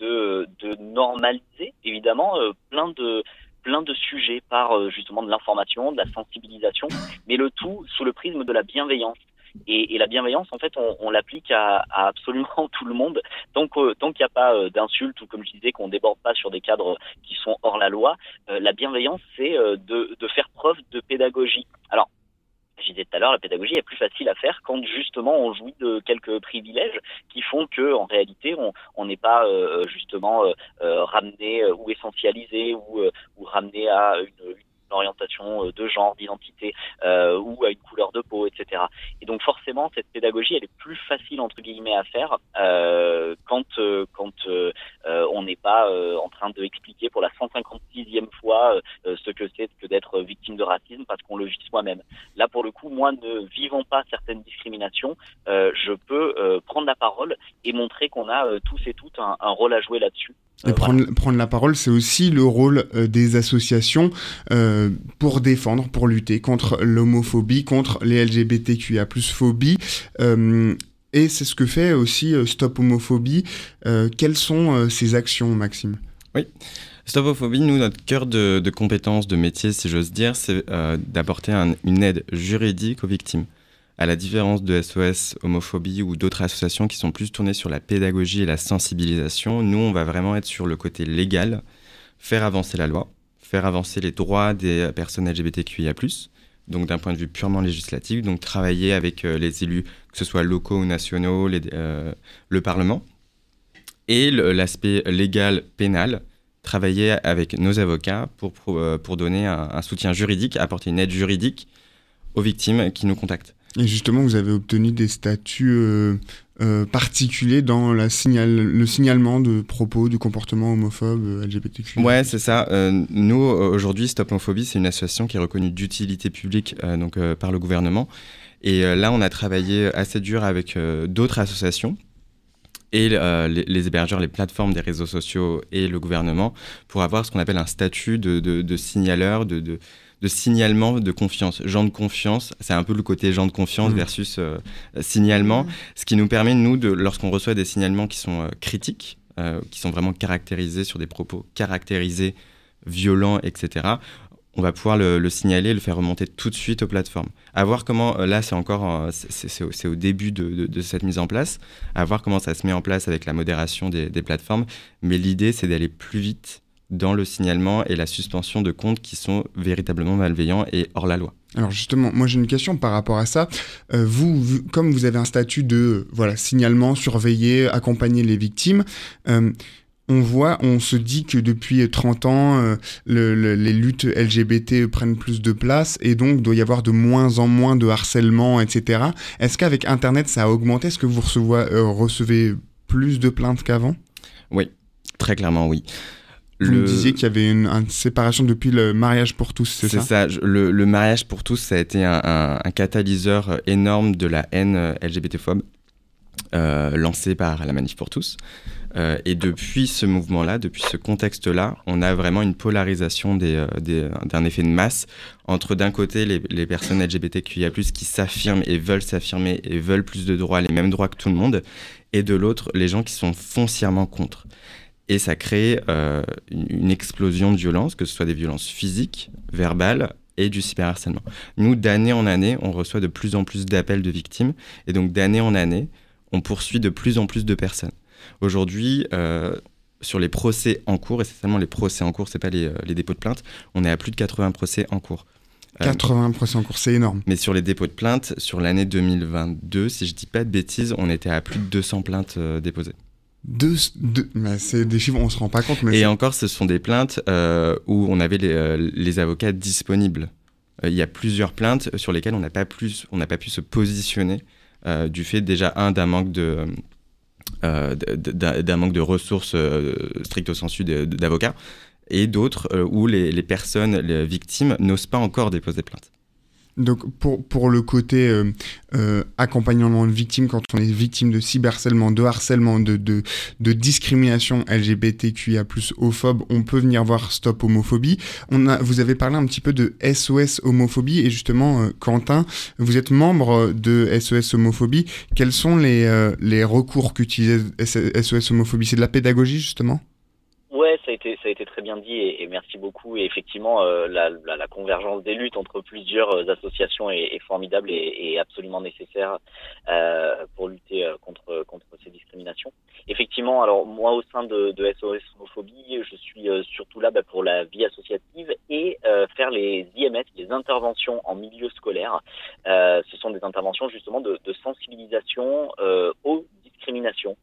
de, de normaliser, évidemment, plein de plein de sujets par euh, justement de l'information, de la sensibilisation, mais le tout sous le prisme de la bienveillance. Et, la bienveillance, en fait, on, l'applique à, absolument tout le monde tant que- tant qu'il n'y a pas euh, d'insultes ou comme je disais qu'on déborde pas sur des cadres qui sont hors la loi, euh, la bienveillance c'est euh, de, de faire preuve de pédagogie. Alors je disais tout à l'heure, la pédagogie est plus facile à faire quand justement on jouit de quelques privilèges qui font que en réalité on n'est pas euh, justement euh, euh, ramené euh, ou essentialisé ou, euh, ou ramené à une, une orientation euh, de genre, d'identité euh, ou à une couleur de peau, etc. Et donc forcément cette pédagogie elle est plus facile entre guillemets à faire euh, quand euh, quand euh, euh, on n'est pas en train de expliquer pour la 156e fois ce que c'est que d'être victime de racisme parce qu'on le vit soi-même. Là, pour le coup, moi, ne vivant pas certaines discriminations, je peux prendre la parole et montrer qu'on a tous et toutes un, un rôle à jouer là-dessus. Et Euh, prendre, prendre la parole c'est aussi le rôle euh, des associations euh, pour défendre pour lutter contre l'homophobie contre les LGBTQIA+ phobie et c'est ce que fait aussi Stop Homophobie. Quelles sont ces actions Maxime? Stopophobie, nous, notre cœur de, de compétence, de métier, si j'ose dire, c'est d'apporter un- une aide juridique aux victimes. À la différence de SOS Homophobie ou d'autres associations qui sont plus tournées sur la pédagogie et la sensibilisation, nous, on va vraiment être sur le côté légal, faire avancer la loi, faire avancer les droits des personnes LGBTQIA+, donc d'un point de vue purement législatif, donc travailler avec euh, les élus, que ce soit locaux ou nationaux, euh, le Parlement, et l'aspect légal pénal, travailler avec nos avocats pour, euh, pour donner un soutien juridique, apporter une aide juridique aux victimes qui nous contactent. Et justement, vous avez obtenu des statuts euh, euh, particuliers dans le signalement de propos, du comportement homophobe, euh, LGBTQ. Ouais, c'est ça. Nous, aujourd'hui, Stop Homophobie, c'est une association qui est reconnue d'utilité publique donc, par le gouvernement. Et là, on a travaillé assez dur avec d'autres associations et les, les hébergeurs, les plateformes des réseaux sociaux et le gouvernement pour avoir ce qu'on appelle un statut de, signaleur, de, de signalement de confiance. Gens de confiance, c'est un peu le côté gens de confiance Mhm. versus euh, signalement, ce qui nous permet, nous, de, lorsqu'on reçoit des signalements qui sont euh, critiques, euh, qui sont vraiment caractérisés sur des propos caractérisés, violents, etc., on va pouvoir le, le signaler, le faire remonter tout de suite aux plateformes. À voir comment, là c'est encore, c'est- au, c'est au début de, de- de cette mise en place, à voir comment ça se met en place avec la modération des, des plateformes, mais l'idée c'est d'aller plus vite dans le signalement et la suspension de comptes qui sont véritablement malveillants et hors la loi. Alors justement, moi j'ai une question par rapport à ça. Euh, vous, comme vous avez un statut de voilà signalement, surveiller, accompagner les victimes, euh, on voit, on se dit que depuis 30 ans, euh, le- le- les luttes LGBT prennent plus de place et donc doit y avoir de moins en moins de harcèlement, etc. Est-ce qu'avec Internet ça a augmenté? Est-ce que vous recevez, recevez plus de plaintes qu'avant? Oui, très clairement oui. Vous disiez qu'il y avait une, une séparation depuis le mariage pour tous, c'est C'est ça, ça. je- Le, le mariage pour tous, ça a été un, un- un catalyseur euh, énorme de la haine euh, LGBT-phobe. euh, lancé par la Manif pour tous. Euh, et depuis ce mouvement-là, depuis ce contexte-là, on a vraiment une polarisation des, euh, des- d'un effet de masse entre d'un côté les, les personnes LGBTQIA+, qui s'affirment et veulent s'affirmer et veulent plus de droits, les mêmes droits que tout le monde, et de l'autre les gens qui sont foncièrement contre. Et ça crée euh, une, explosion de violence, que ce soit des violences physiques, verbales et du cyberharcèlement. Nous, d'année en année, on reçoit de plus en plus d'appels de victimes, et donc d'année en année, on poursuit de plus en plus de personnes. Aujourd'hui, euh, sur les procès en cours, et c'est seulement les procès en cours, c'est pas les, euh, les dépôts de plainte, on est à plus de 80 procès en cours. Euh, 80 procès en cours, c'est énorme. mais sur les dépôts de plainte, sur l'année 2022, si je dis pas de bêtises, on était à plus de 200 plaintes euh, déposées. Deux, deux- mais c'est des chiffres, on se rend pas compte, mais Et encore, ce sont des plaintes euh, où on avait les, euh, les avocats disponibles. Euh, Il y a plusieurs plaintes sur lesquelles on n'a pas, plus- on n'a pas pu se positionner du fait déjà, un, d'un manque de... d'un manque de ressources stricto sensu d'avocats, et d'autres où les, les personnes, les victimes, n'osent pas encore déposer plainte. Donc pour, pour le côté euh, euh, accompagnement de victimes, quand on est victime de cyberharcèlement, de harcèlement, de, de, de discrimination LGBTQIA+, phobe, on peut venir voir Stop Homophobie. On a, vous avez parlé un petit peu de SOS Homophobie et justement, euh, Quentin, vous êtes membre de SOS Homophobie. Quels sont les, euh, les recours qu'utilise SOS Homophobie? C'est de la pédagogie justement? A été très bien dit et, merci beaucoup. Et effectivement, euh, la, convergence des luttes entre plusieurs euh, associations est, formidable et, absolument nécessaire euh, pour lutter contre contre ces discriminations. Effectivement, alors moi au sein de, SOS Homophobie, je suis surtout là bah, pour la vie associative et faire les IMS, les interventions en milieu scolaire. Ce sont des interventions justement de, sensibilisation aux discriminations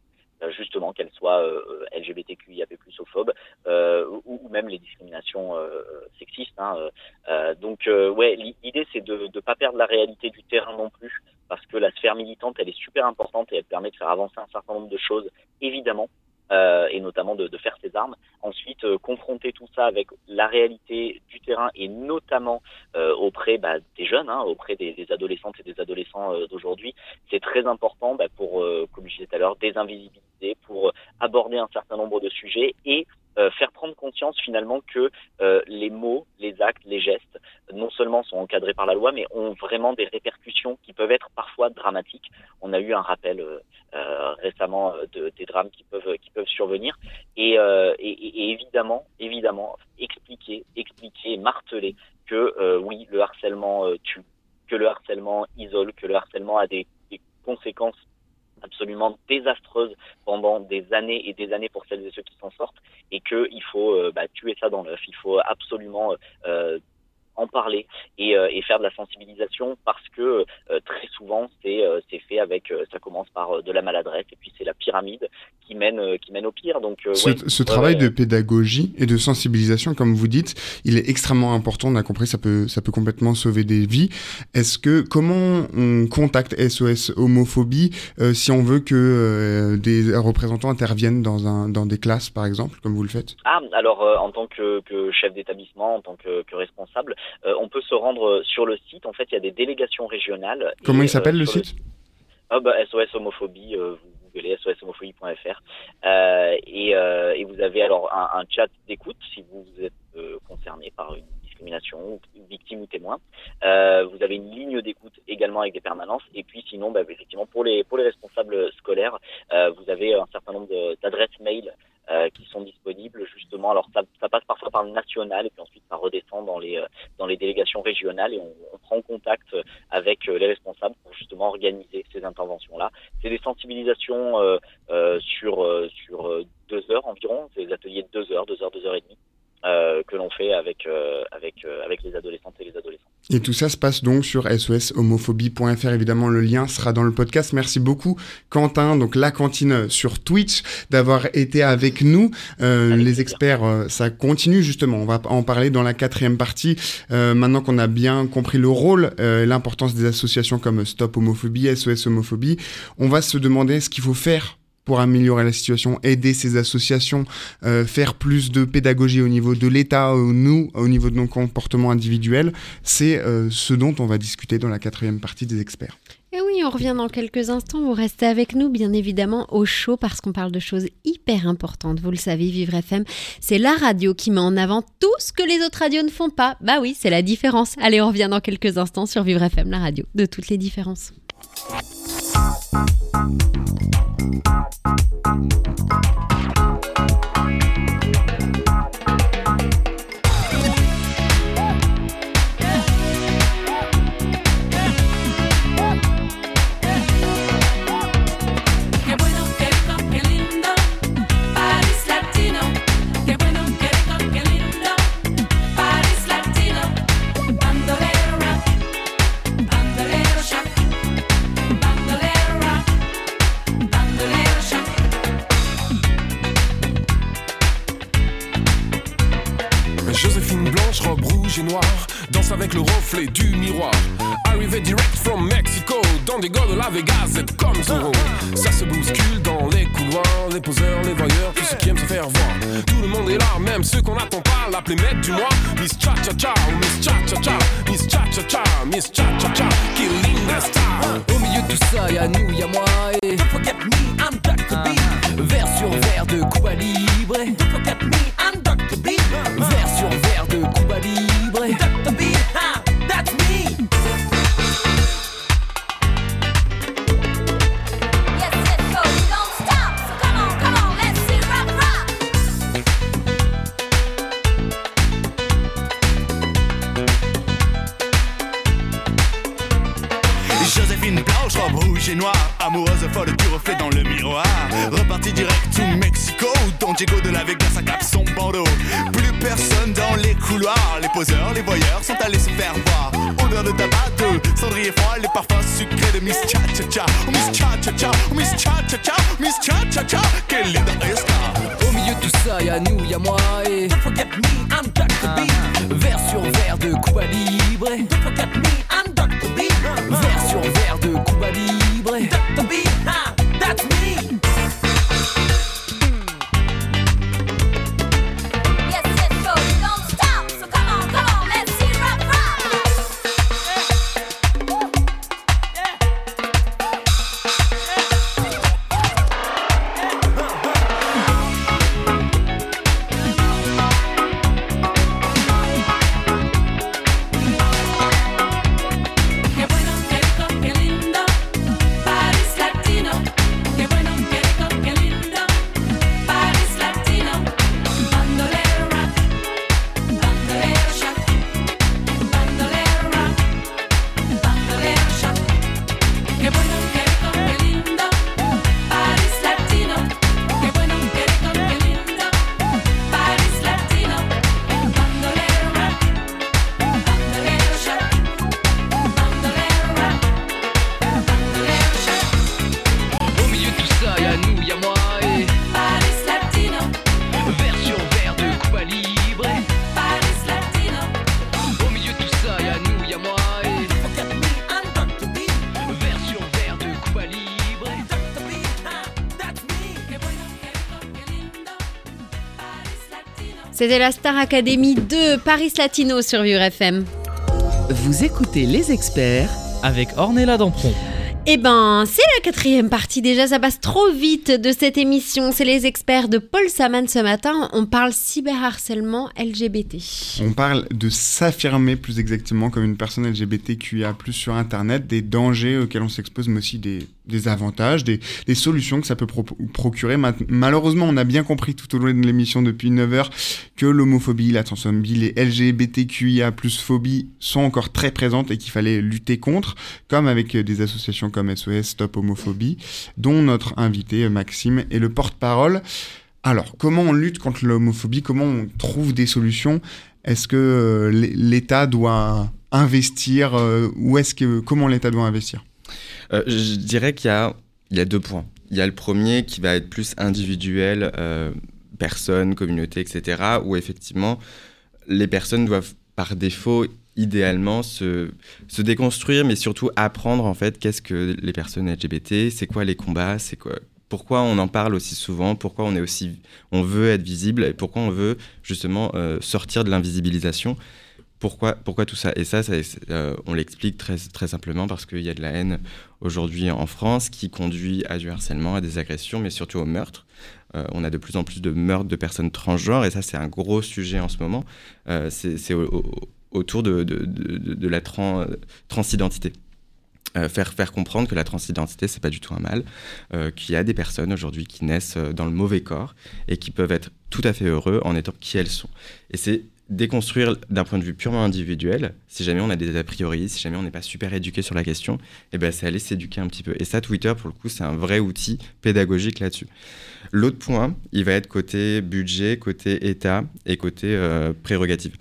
justement qu'elles soient euh, LGBTQIA+, phobes, euh, ou, même les discriminations euh, sexistes. Hein, euh, euh, donc euh, ouais, l'i- l'idée c'est de ne pas perdre la réalité du terrain non plus, parce que la sphère militante elle est super importante et elle permet de faire avancer un certain nombre de choses, évidemment. Euh, et notamment de, de faire ses armes. Ensuite, euh, confronter tout ça avec la réalité du terrain et notamment euh, auprès bah, des jeunes, hein, auprès des, des adolescentes et des adolescents euh, d'aujourd'hui, c'est très important bah, pour, euh, comme je disais tout à l'heure, désinvisibiliser, pour aborder un certain nombre de sujets et euh, faire prendre conscience finalement que euh, les mots, les actes, les gestes, non seulement sont encadrés par la loi, mais ont vraiment des répercussions qui peuvent être parfois dramatiques. On a eu un rappel euh, euh, récemment euh, de, des drames qui peuvent qui peuvent survenir et, euh, et, et- évidemment, évidemment, expliquer, expliquer, marteler que oui, le harcèlement tue, que le harcèlement isole, que le harcèlement a des, des conséquences absolument désastreuses pendant des années et des années pour celles et ceux qui s'en sortent et que il faut euh, bah, tuer ça dans l'œuf. Il faut absolument euh, en parler et, euh, et faire de la sensibilisation parce que euh, très souvent c'est euh, c'est fait avec euh, ça commence par euh, de la maladresse et puis c'est la pyramide qui mène euh, qui mène au pire donc euh, Ce, ouais, ce ouais, travail ouais. de pédagogie et de sensibilisation, comme vous dites, il est extrêmement important. On a compris, ça peut, ça peut complètement sauver des vies. Est-ce que comment on contacte SOS homophobie euh, si on veut que euh, des représentants interviennent dans un, dans des classes, par exemple, comme vous le faites? Ah, alors euh, en tant que, que chef d'établissement, en tant que, que responsable, on peut se rendre sur le site. En fait, il y a des délégations régionales. Comment Et, il s'appelle euh, le sur site? Ah bah, SOS homophobie, euh, vous googlez soshomophobie.fr euh, et, euh, et vous avez alors un, un chat d'écoute si vous êtes euh, concerné par une discrimination, ou victime ou témoin. Euh, vous avez une ligne d'écoute également avec des permanences et puis sinon, bah, effectivement, pour les responsables scolaires, euh, vous avez un certain nombre d'adresses mail euh, qui sont disponibles justement. Alors ça, passe parfois par le national et puis ensuite ça redescend dans les délégations régionales et on, prend contact avec les responsables pour justement organiser ces interventions là. C'est des sensibilisations sur deux heures environ, c'est des ateliers de deux heures, deux heures, deux heures et demie. Euh, que l'on fait avec euh, avec euh, avec les adolescentes et les adolescents. Et tout ça se passe donc sur soshomophobie.fr. Évidemment, le lien sera dans le podcast. Merci beaucoup, Quentin, donc la cantine sur Twitch, d'avoir été avec nous. Euh, Avec les plaisir. experts, euh, ça continue justement. On va en parler dans la quatrième partie. Euh, maintenant qu'on a bien compris le rôle euh, et l'importance des associations comme Stop Homophobie, SOS Homophobie, on va se demander ce qu'il faut faire pour améliorer la situation, aider ces associations, euh, faire plus de pédagogie au niveau de l'État, euh, nous, au niveau de nos comportements individuels, c'est euh, ce dont on va discuter dans la quatrième partie des experts. Et oui, on revient dans quelques instants. Vous restez avec nous, bien évidemment, au chaud parce qu'on parle de choses hyper importantes. Vous le savez, Vivre FM, c'est la radio qui met en avant tout ce que les autres radios ne font pas. Bah oui, c'est la différence. Allez, on revient dans quelques instants sur Vivre FM, la radio de toutes les différences. Thank you. Miroir. Arrivé direct from Mexico, dans des gars de la Vegas, c'est comme Zorro. Ça se bouscule dans les couloirs, les poseurs, les voyeurs, tous ceux qui aiment se faire voir. Tout le monde est là, même ceux qu'on n'attend pas, l'appeler maître du mois. Miss Cha Cha Cha, Miss Cha Cha Cha, Miss Cha Cha Cha, Miss Cha Cha Cha, killing the star. Au milieu de tout ça, y'a nous, y'a moi et Don't forget me, I'm Dr. B Vers sur verre de Cuba Libre noire, amoureuse folle du reflet dans le miroir. Reparti direct to Mexico, Don Diego de la Vegas capte son bandeau. Plus personne dans les couloirs, les poseurs, les voyeurs sont allés se faire voir. Odeur de tabac, de cendrier froid, les parfums sucrés de Miss Cha Cha Cha. Oh Miss Cha Cha Cha, oh Miss Cha Cha Cha, Miss Cha Cha Cha, quelle linda esta. Au milieu de tout ça, y'a nous, y'a moi et Don't forget me, I'm Dr. B Vers sur verre de Cuba Libre Don't forget me, I'm Dr. B Vers sur verre de Cuba Libre C'était la Star Academy 2 Paris Latino sur Vivre FM. Vous écoutez les experts avec Ornella Dampron. Eh ben, c'est la quatrième partie déjà, ça passe trop vite de cette émission. C'est les experts de Paul Saman ce matin. On parle cyberharcèlement LGBT. On parle de s'affirmer plus exactement comme une personne LGBTQIA+, sur Internet, des dangers auxquels on s'expose, mais aussi des, des avantages, des, solutions que ça peut pro- procurer. Ma- Malheureusement, on a bien compris tout au long de l'émission depuis 9 heures que l'homophobie, la transphobie, les LGBTQIA+, phobie sont encore très présentes et qu'il fallait lutter contre, comme avec des associations comme SOS Stop Homophobie, dont notre invité Maxime est le porte-parole. Alors, comment on lutte contre l'homophobie? Comment on trouve des solutions? Est-ce que euh, l'É- l'État doit investir euh, Ou est-ce que comment l'État doit investir? Euh, je dirais qu'il y a, deux points. Il y a le premier qui va être plus individuel, euh, personne, communauté, etc., où effectivement, les personnes doivent par défaut, idéalement, se, se déconstruire, mais surtout apprendre en fait qu'est-ce que les personnes LGBT, c'est quoi les combats, c'est quoi, pourquoi on en parle aussi souvent, pourquoi on est aussi, on veut être visible et pourquoi on veut justement euh, sortir de l'invisibilisation. Pourquoi, tout ça? Et ça, euh, on l'explique très, simplement parce qu'il y a de la haine aujourd'hui en France qui conduit à du harcèlement, à des agressions, mais surtout au meurtre. Euh, on a de plus en plus de meurtres de personnes transgenres et ça, c'est un gros sujet en ce moment. Euh, c'est c'est au- au- autour de, la tran- transidentité. Faire, comprendre que la transidentité, c'est pas du tout un mal, qu'il y a des personnes aujourd'hui qui naissent dans le mauvais corps et qui peuvent être tout à fait heureux en étant qui elles sont. Et c'est déconstruire d'un point de vue purement individuel, si jamais on a des a priori, si jamais on n'est pas super éduqué sur la question, et ben c'est aller s'éduquer un petit peu. Et ça, Twitter, pour le coup, c'est un vrai outil pédagogique là-dessus. L'autre point, il va être côté budget, côté État et côté euh, prérogative.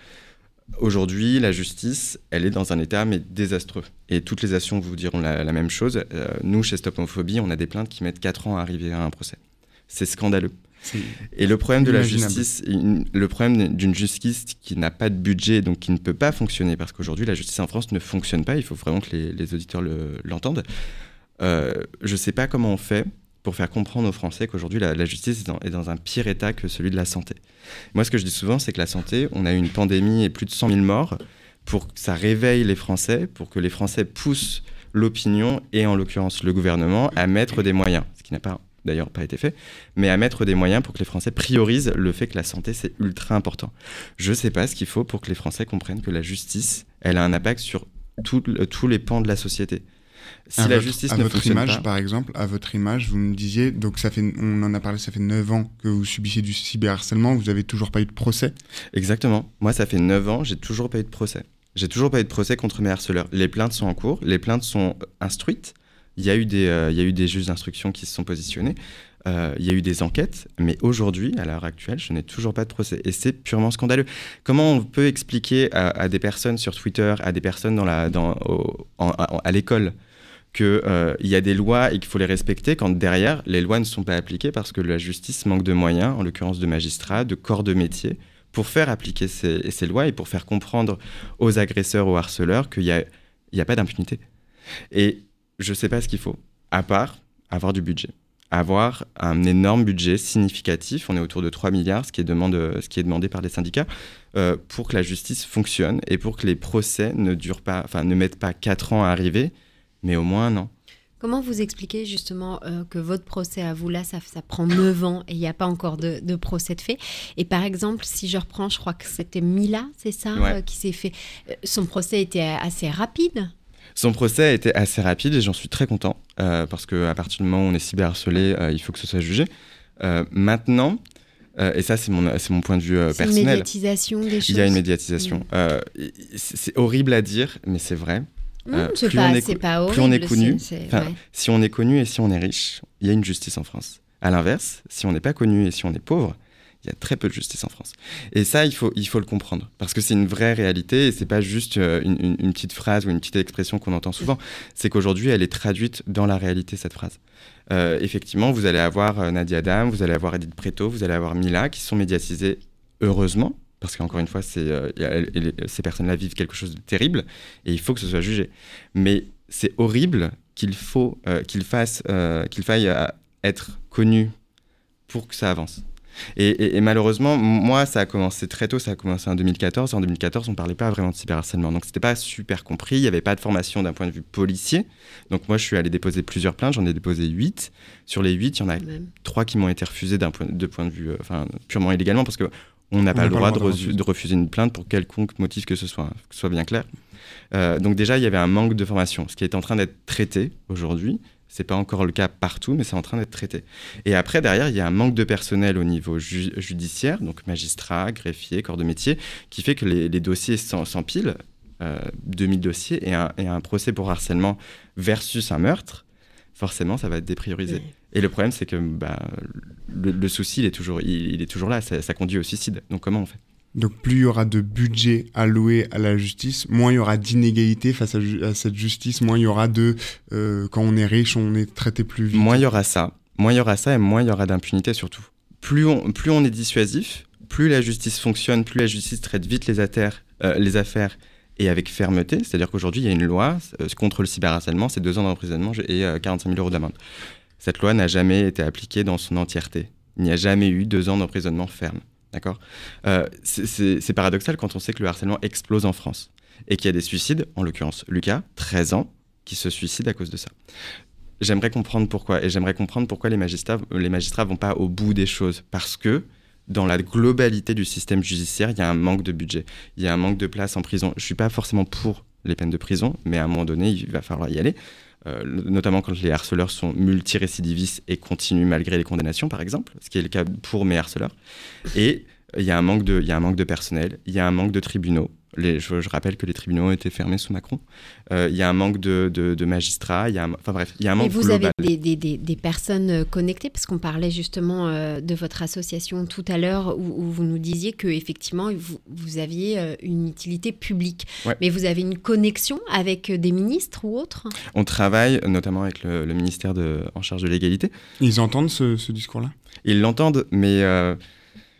Aujourd'hui, la justice, elle est dans un état mais désastreux. Et toutes les actions vous diront la, la même chose. Euh, nous, chez Stop Homophobie, on a des plaintes qui mettent 4 ans à arriver à un procès. C'est scandaleux. Et le problème de la justice, une- le problème d'une justice qui n'a pas de budget, donc qui ne peut pas fonctionner, parce qu'aujourd'hui la justice en France ne fonctionne pas, il faut vraiment que les, les auditeurs le- l'entendent. Euh, je ne sais pas comment on fait pour faire comprendre aux Français qu'aujourd'hui la, la justice est dans, est dans un pire état que celui de la santé. Moi ce que je dis souvent c'est que la santé, on a eu une pandémie et plus de 100 000 morts, pour que ça réveille les Français, pour que les Français poussent l'opinion et en l'occurrence le gouvernement à mettre des moyens, ce qui n'a pas d'ailleurs pas été fait, mais à mettre des moyens pour que les Français priorisent le fait que la santé c'est ultra important. Je ne sais pas ce qu'il faut pour que les Français comprennent que la justice, elle a un impact sur tout tous les pans de la société. Si à la votre, justice à ne votre image, pas, par exemple, à votre image, vous me disiez, donc ça fait, on en a parlé, ça fait 9 ans que vous subissez du cyberharcèlement, vous avez toujours pas eu de procès. Exactement. Moi, ça fait 9 ans, j'ai toujours pas eu de procès. J'ai toujours pas eu de procès contre mes harceleurs. Les plaintes sont en cours, les plaintes sont instruites. Il y a eu des, euh, il y a eu des juges d'instruction qui se sont positionnés. Euh, il y a eu des enquêtes, mais aujourd'hui, à l'heure actuelle, je n'ai toujours pas de procès. Et c'est purement scandaleux. Comment on peut expliquer à, des personnes sur Twitter, à des personnes à, l'école, qu'il y a des lois et qu'il faut les respecter quand derrière, les lois ne sont pas appliquées parce que la justice manque de moyens, en l'occurrence de magistrats, de corps de métier, pour faire appliquer ces, lois et pour faire comprendre aux agresseurs, aux harceleurs qu'il n'y a, a pas d'impunité. Je ne sais pas ce qu'il faut, à part avoir du budget. Avoir un énorme budget significatif, on est autour de 3 milliards, ce qui est, demande, ce qui est demandé par les syndicats, euh, pour que la justice fonctionne et pour que les procès ne durent pas, enfin ne mettent pas 4 ans à arriver, mais au moins un an. Comment vous expliquez justement euh, que votre procès à vous, là, ça, ça prend 9 ans et il n'y a pas encore de, de procès de fait? Et par exemple, si je reprends, je crois que c'était Mila, c'est ça, Ouais. euh, qui s'est fait. euh, son procès était assez rapide. Son procès a été assez rapide et j'en suis très content euh, parce qu'à partir du moment où on est cyberharcelé, euh, il faut que ce soit jugé. Euh, maintenant, et ça c'est mon, point de vue C'est une personnel, médiatisation des choses. il y a une médiatisation. C'est horrible à dire, mais c'est vrai. Mm, c'est plus pas- on est, plus on horrible, connu, ouais. si on est connu et si on est riche, il y a une justice en France. À l'inverse, si on n'est pas connu et si on est pauvre, il y a très peu de justice en France. Et ça, il faut, il faut le comprendre. Parce que c'est une vraie réalité et c'est pas juste euh, une, une- une petite phrase ou une petite expression qu'on entend souvent. C'est qu'aujourd'hui, elle est traduite dans la réalité, cette phrase. Euh, effectivement, vous allez avoir euh, Nadia Dam, vous allez avoir Edith Preto, vous allez avoir Mila qui sont médiatisées heureusement. Parce qu'encore une fois, euh, a- ces personnes-là vivent quelque chose de terrible et il faut que ce soit jugé. Mais c'est horrible qu'il faut euh, qu'il fasse qu'il faille être connu pour que ça avance. Et, et- et malheureusement, moi, ça a commencé très tôt, ça a commencé en 2014. En 2014, on parlait pas vraiment de cyberharcèlement, donc c'était pas super compris. Il n'y avait pas de formation d'un point de vue policier. Donc moi, je suis allé déposer plusieurs plaintes, j'en ai déposé 8. Sur les 8, il y en a trois qui m'ont été refusés d'un point, de point de vue, euh, enfin, purement illégalement, parce que on n'a pas le droit, de, refu- de refuser une plainte pour quelconque motif que ce soit, hein, que ce soit bien clair. Euh, donc déjà, il y avait un manque de formation, ce qui est en train d'être traité aujourd'hui. C'est pas encore le cas partout, mais c'est en train d'être traité. Et après, derrière, il y a un manque de personnel au niveau ju- judiciaire, donc magistrat, greffier, corps de métier, qui fait que les, les dossiers s'empilent, euh, 2000 dossiers, et un, et un procès pour harcèlement versus un meurtre, forcément, ça va être dépriorisé. Et le problème, c'est que bah, le, le souci, il est toujours, il, il est toujours là, ça, ça conduit au suicide. Donc comment on fait? Donc plus il y aura de budget alloué à la justice, moins il y aura d'inégalité face à, cette justice, moins il y aura de... euh, quand on est riche, on est traité plus vite. Moins il y aura ça, moins il y aura ça et moins il y aura d'impunité surtout. Plus on, est dissuasif, plus la justice fonctionne, plus la justice traite vite les, affaires, euh, et avec fermeté. C'est-à-dire qu'aujourd'hui, il y a une loi euh, contre le cyberharcèlement, c'est deux ans d'emprisonnement et euh, 45 000 euros d'amende. Cette loi n'a jamais été appliquée dans son entièreté. Il n'y a jamais eu deux ans d'emprisonnement ferme. D'accord? Euh, c'est- paradoxal quand on sait que le harcèlement explose en France et qu'il y a des suicides, en l'occurrence Lucas, 13 ans, qui se suicide à cause de ça. J'aimerais comprendre pourquoi et j'aimerais comprendre pourquoi les magistrats les magistrats vont pas au bout des choses parce que dans la globalité du système judiciaire, il y a un manque de budget, il y a un manque de place en prison. Je suis pas forcément pour les peines de prison, mais à un moment donné, il va falloir y aller. Euh, notamment quand les harceleurs sont multirécidivistes et continuent malgré les condamnations, par exemple, ce qui est le cas pour mes harceleurs. Et il y a un manque de, il y a un manque de personnel, il y a un manque de tribunaux. Les, je, je rappelle que les tribunaux ont été fermés sous Macron. Euh, il y a un manque de, de- de magistrats, il y a un, enfin bref, il y a un Et manque vous global. avez des, des- des- des personnes euh, connectées parce qu'on parlait justement euh, de votre association tout à l'heure où, où vous nous disiez que effectivement vous, vous aviez euh, une utilité publique. Ouais. Mais vous avez une connexion avec des ministres ou autres? On travaille notamment avec le, le ministère de, en charge de l'égalité. Ils entendent ce, ce discours-là? Ils l'entendent, mais euh,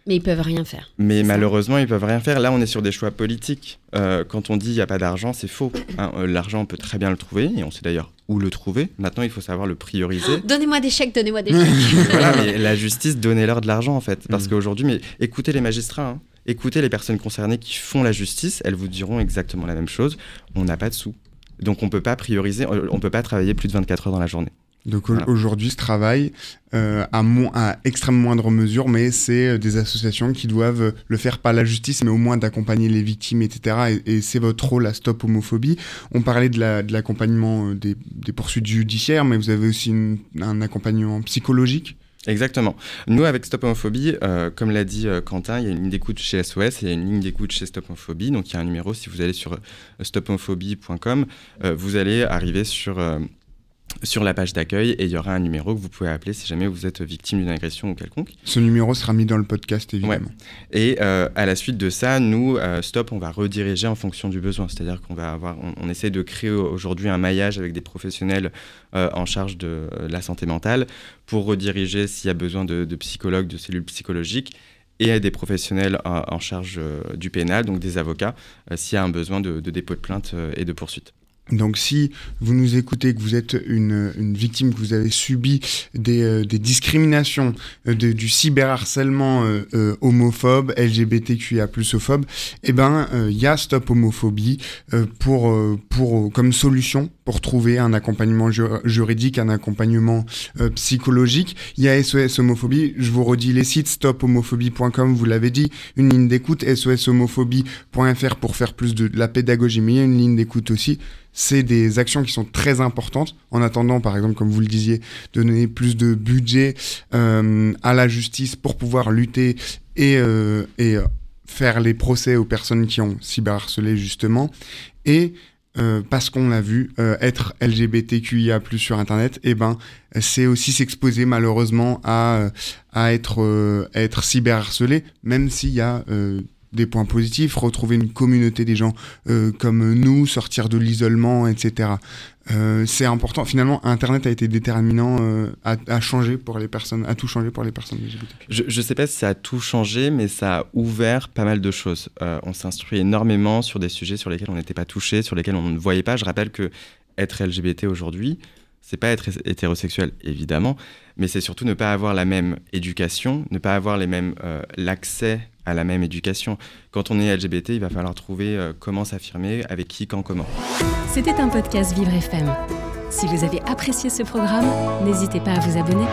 Mais ils peuvent rien faire. Mais malheureusement, ils peuvent rien faire. Là, on est sur des choix politiques. Euh, quand on dit il n'y a pas d'argent, c'est faux. hein. Euh, L'argent, on peut très bien le trouver, et on sait d'ailleurs où le trouver. Maintenant, il faut savoir le prioriser. Donnez-moi des chèques, donnez-moi des chèques. voilà, mais la justice, donnez-leur de l'argent, en fait. Mm. Parce qu'aujourd'hui, mais écoutez les magistrats, hein. écoutez les personnes concernées qui font la justice, elles vous diront exactement la même chose. On n'a pas de sous. Donc, on peut pas prioriser, on peut pas travailler plus de 24 heures dans la journée. Donc au- aujourd'hui, ce travail, euh, à, extrêmement moindre mesure, mais c'est euh, des associations qui doivent euh, le faire pas la justice, mais au moins d'accompagner les victimes, etc. Et, et c'est votre rôle à Stop Homophobie. On parlait de la- de l'accompagnement euh, des, des poursuites judiciaires, mais vous avez aussi une- un accompagnement psychologique. Exactement. Nous, avec Stop Homophobie, euh, comme l'a dit euh, Quentin, il y a une ligne d'écoute chez SOS et il y a une ligne d'écoute chez Stop Homophobie. Donc, il y a un numéro, si vous allez sur stophomophobie.com, euh, vous allez arriver sur, sur la page d'accueil et il y aura un numéro que vous pouvez appeler si jamais vous êtes victime d'une agression ou quelconque. Ce numéro sera mis dans le podcast, évidemment. Et euh, à la suite de ça, nous, euh, Stop, on va rediriger en fonction du besoin. C'est-à-dire qu'on va avoir, on, on essaie de créer aujourd'hui un maillage avec des professionnels euh, en charge de la santé mentale pour rediriger s'il y a besoin de, de psychologues, de cellules psychologiques et à des professionnels en, charge du pénal, donc des avocats, s'il y a un besoin de, de dépôt de plainte et de poursuite. Donc si vous nous écoutez, que vous êtes une, une victime, que vous avez subi des, euh, des discriminations, euh, de- du cyberharcèlement euh, euh, homophobe, LGBTQIA+, phobe, eh ben il y a Stop Homophobie euh, pour, euh, pour, euh, comme solution pour trouver un accompagnement ju- juridique, un accompagnement euh, psychologique. Il y a SOS Homophobie, je vous redis les sites stophomophobie.com, vous l'avez dit, une ligne d'écoute, soshomophobie.fr pour faire plus de la pédagogie, mais il y a une ligne d'écoute aussi. C'est des actions qui sont très importantes. En attendant, par exemple, comme vous le disiez, de donner plus de budget euh, à la justice pour pouvoir lutter et, euh, euh, faire les procès aux personnes qui ont cyberharcelé, justement. Et parce qu'on l'a vu, être LGBTQIA+ sur Internet, eh ben, c'est aussi s'exposer malheureusement à, à être, à être cyberharcelé, même s'il y a des points positifs, retrouver une communauté des gens euh, comme nous, sortir de l'isolement, etc. Euh, c'est important. Finalement, Internet a été déterminant, euh, à, changer pour les personnes, à tout changer pour les personnes LGBT. Je ne sais pas si ça a tout changé, mais ça a ouvert pas mal de choses. On s'instruit énormément sur des sujets sur lesquels on n'était pas touché, sur lesquels on ne voyait pas. Je rappelle que être LGBT aujourd'hui, c'est pas être hétérosexuel, évidemment, mais c'est surtout ne pas avoir la même éducation, ne pas avoir les mêmes l'accès à la même éducation. Quand on est LGBT, il va falloir trouver euh, comment s'affirmer, avec qui, quand, comment. C'était un podcast Vivre FM. Si vous avez apprécié ce programme, n'hésitez pas à vous abonner.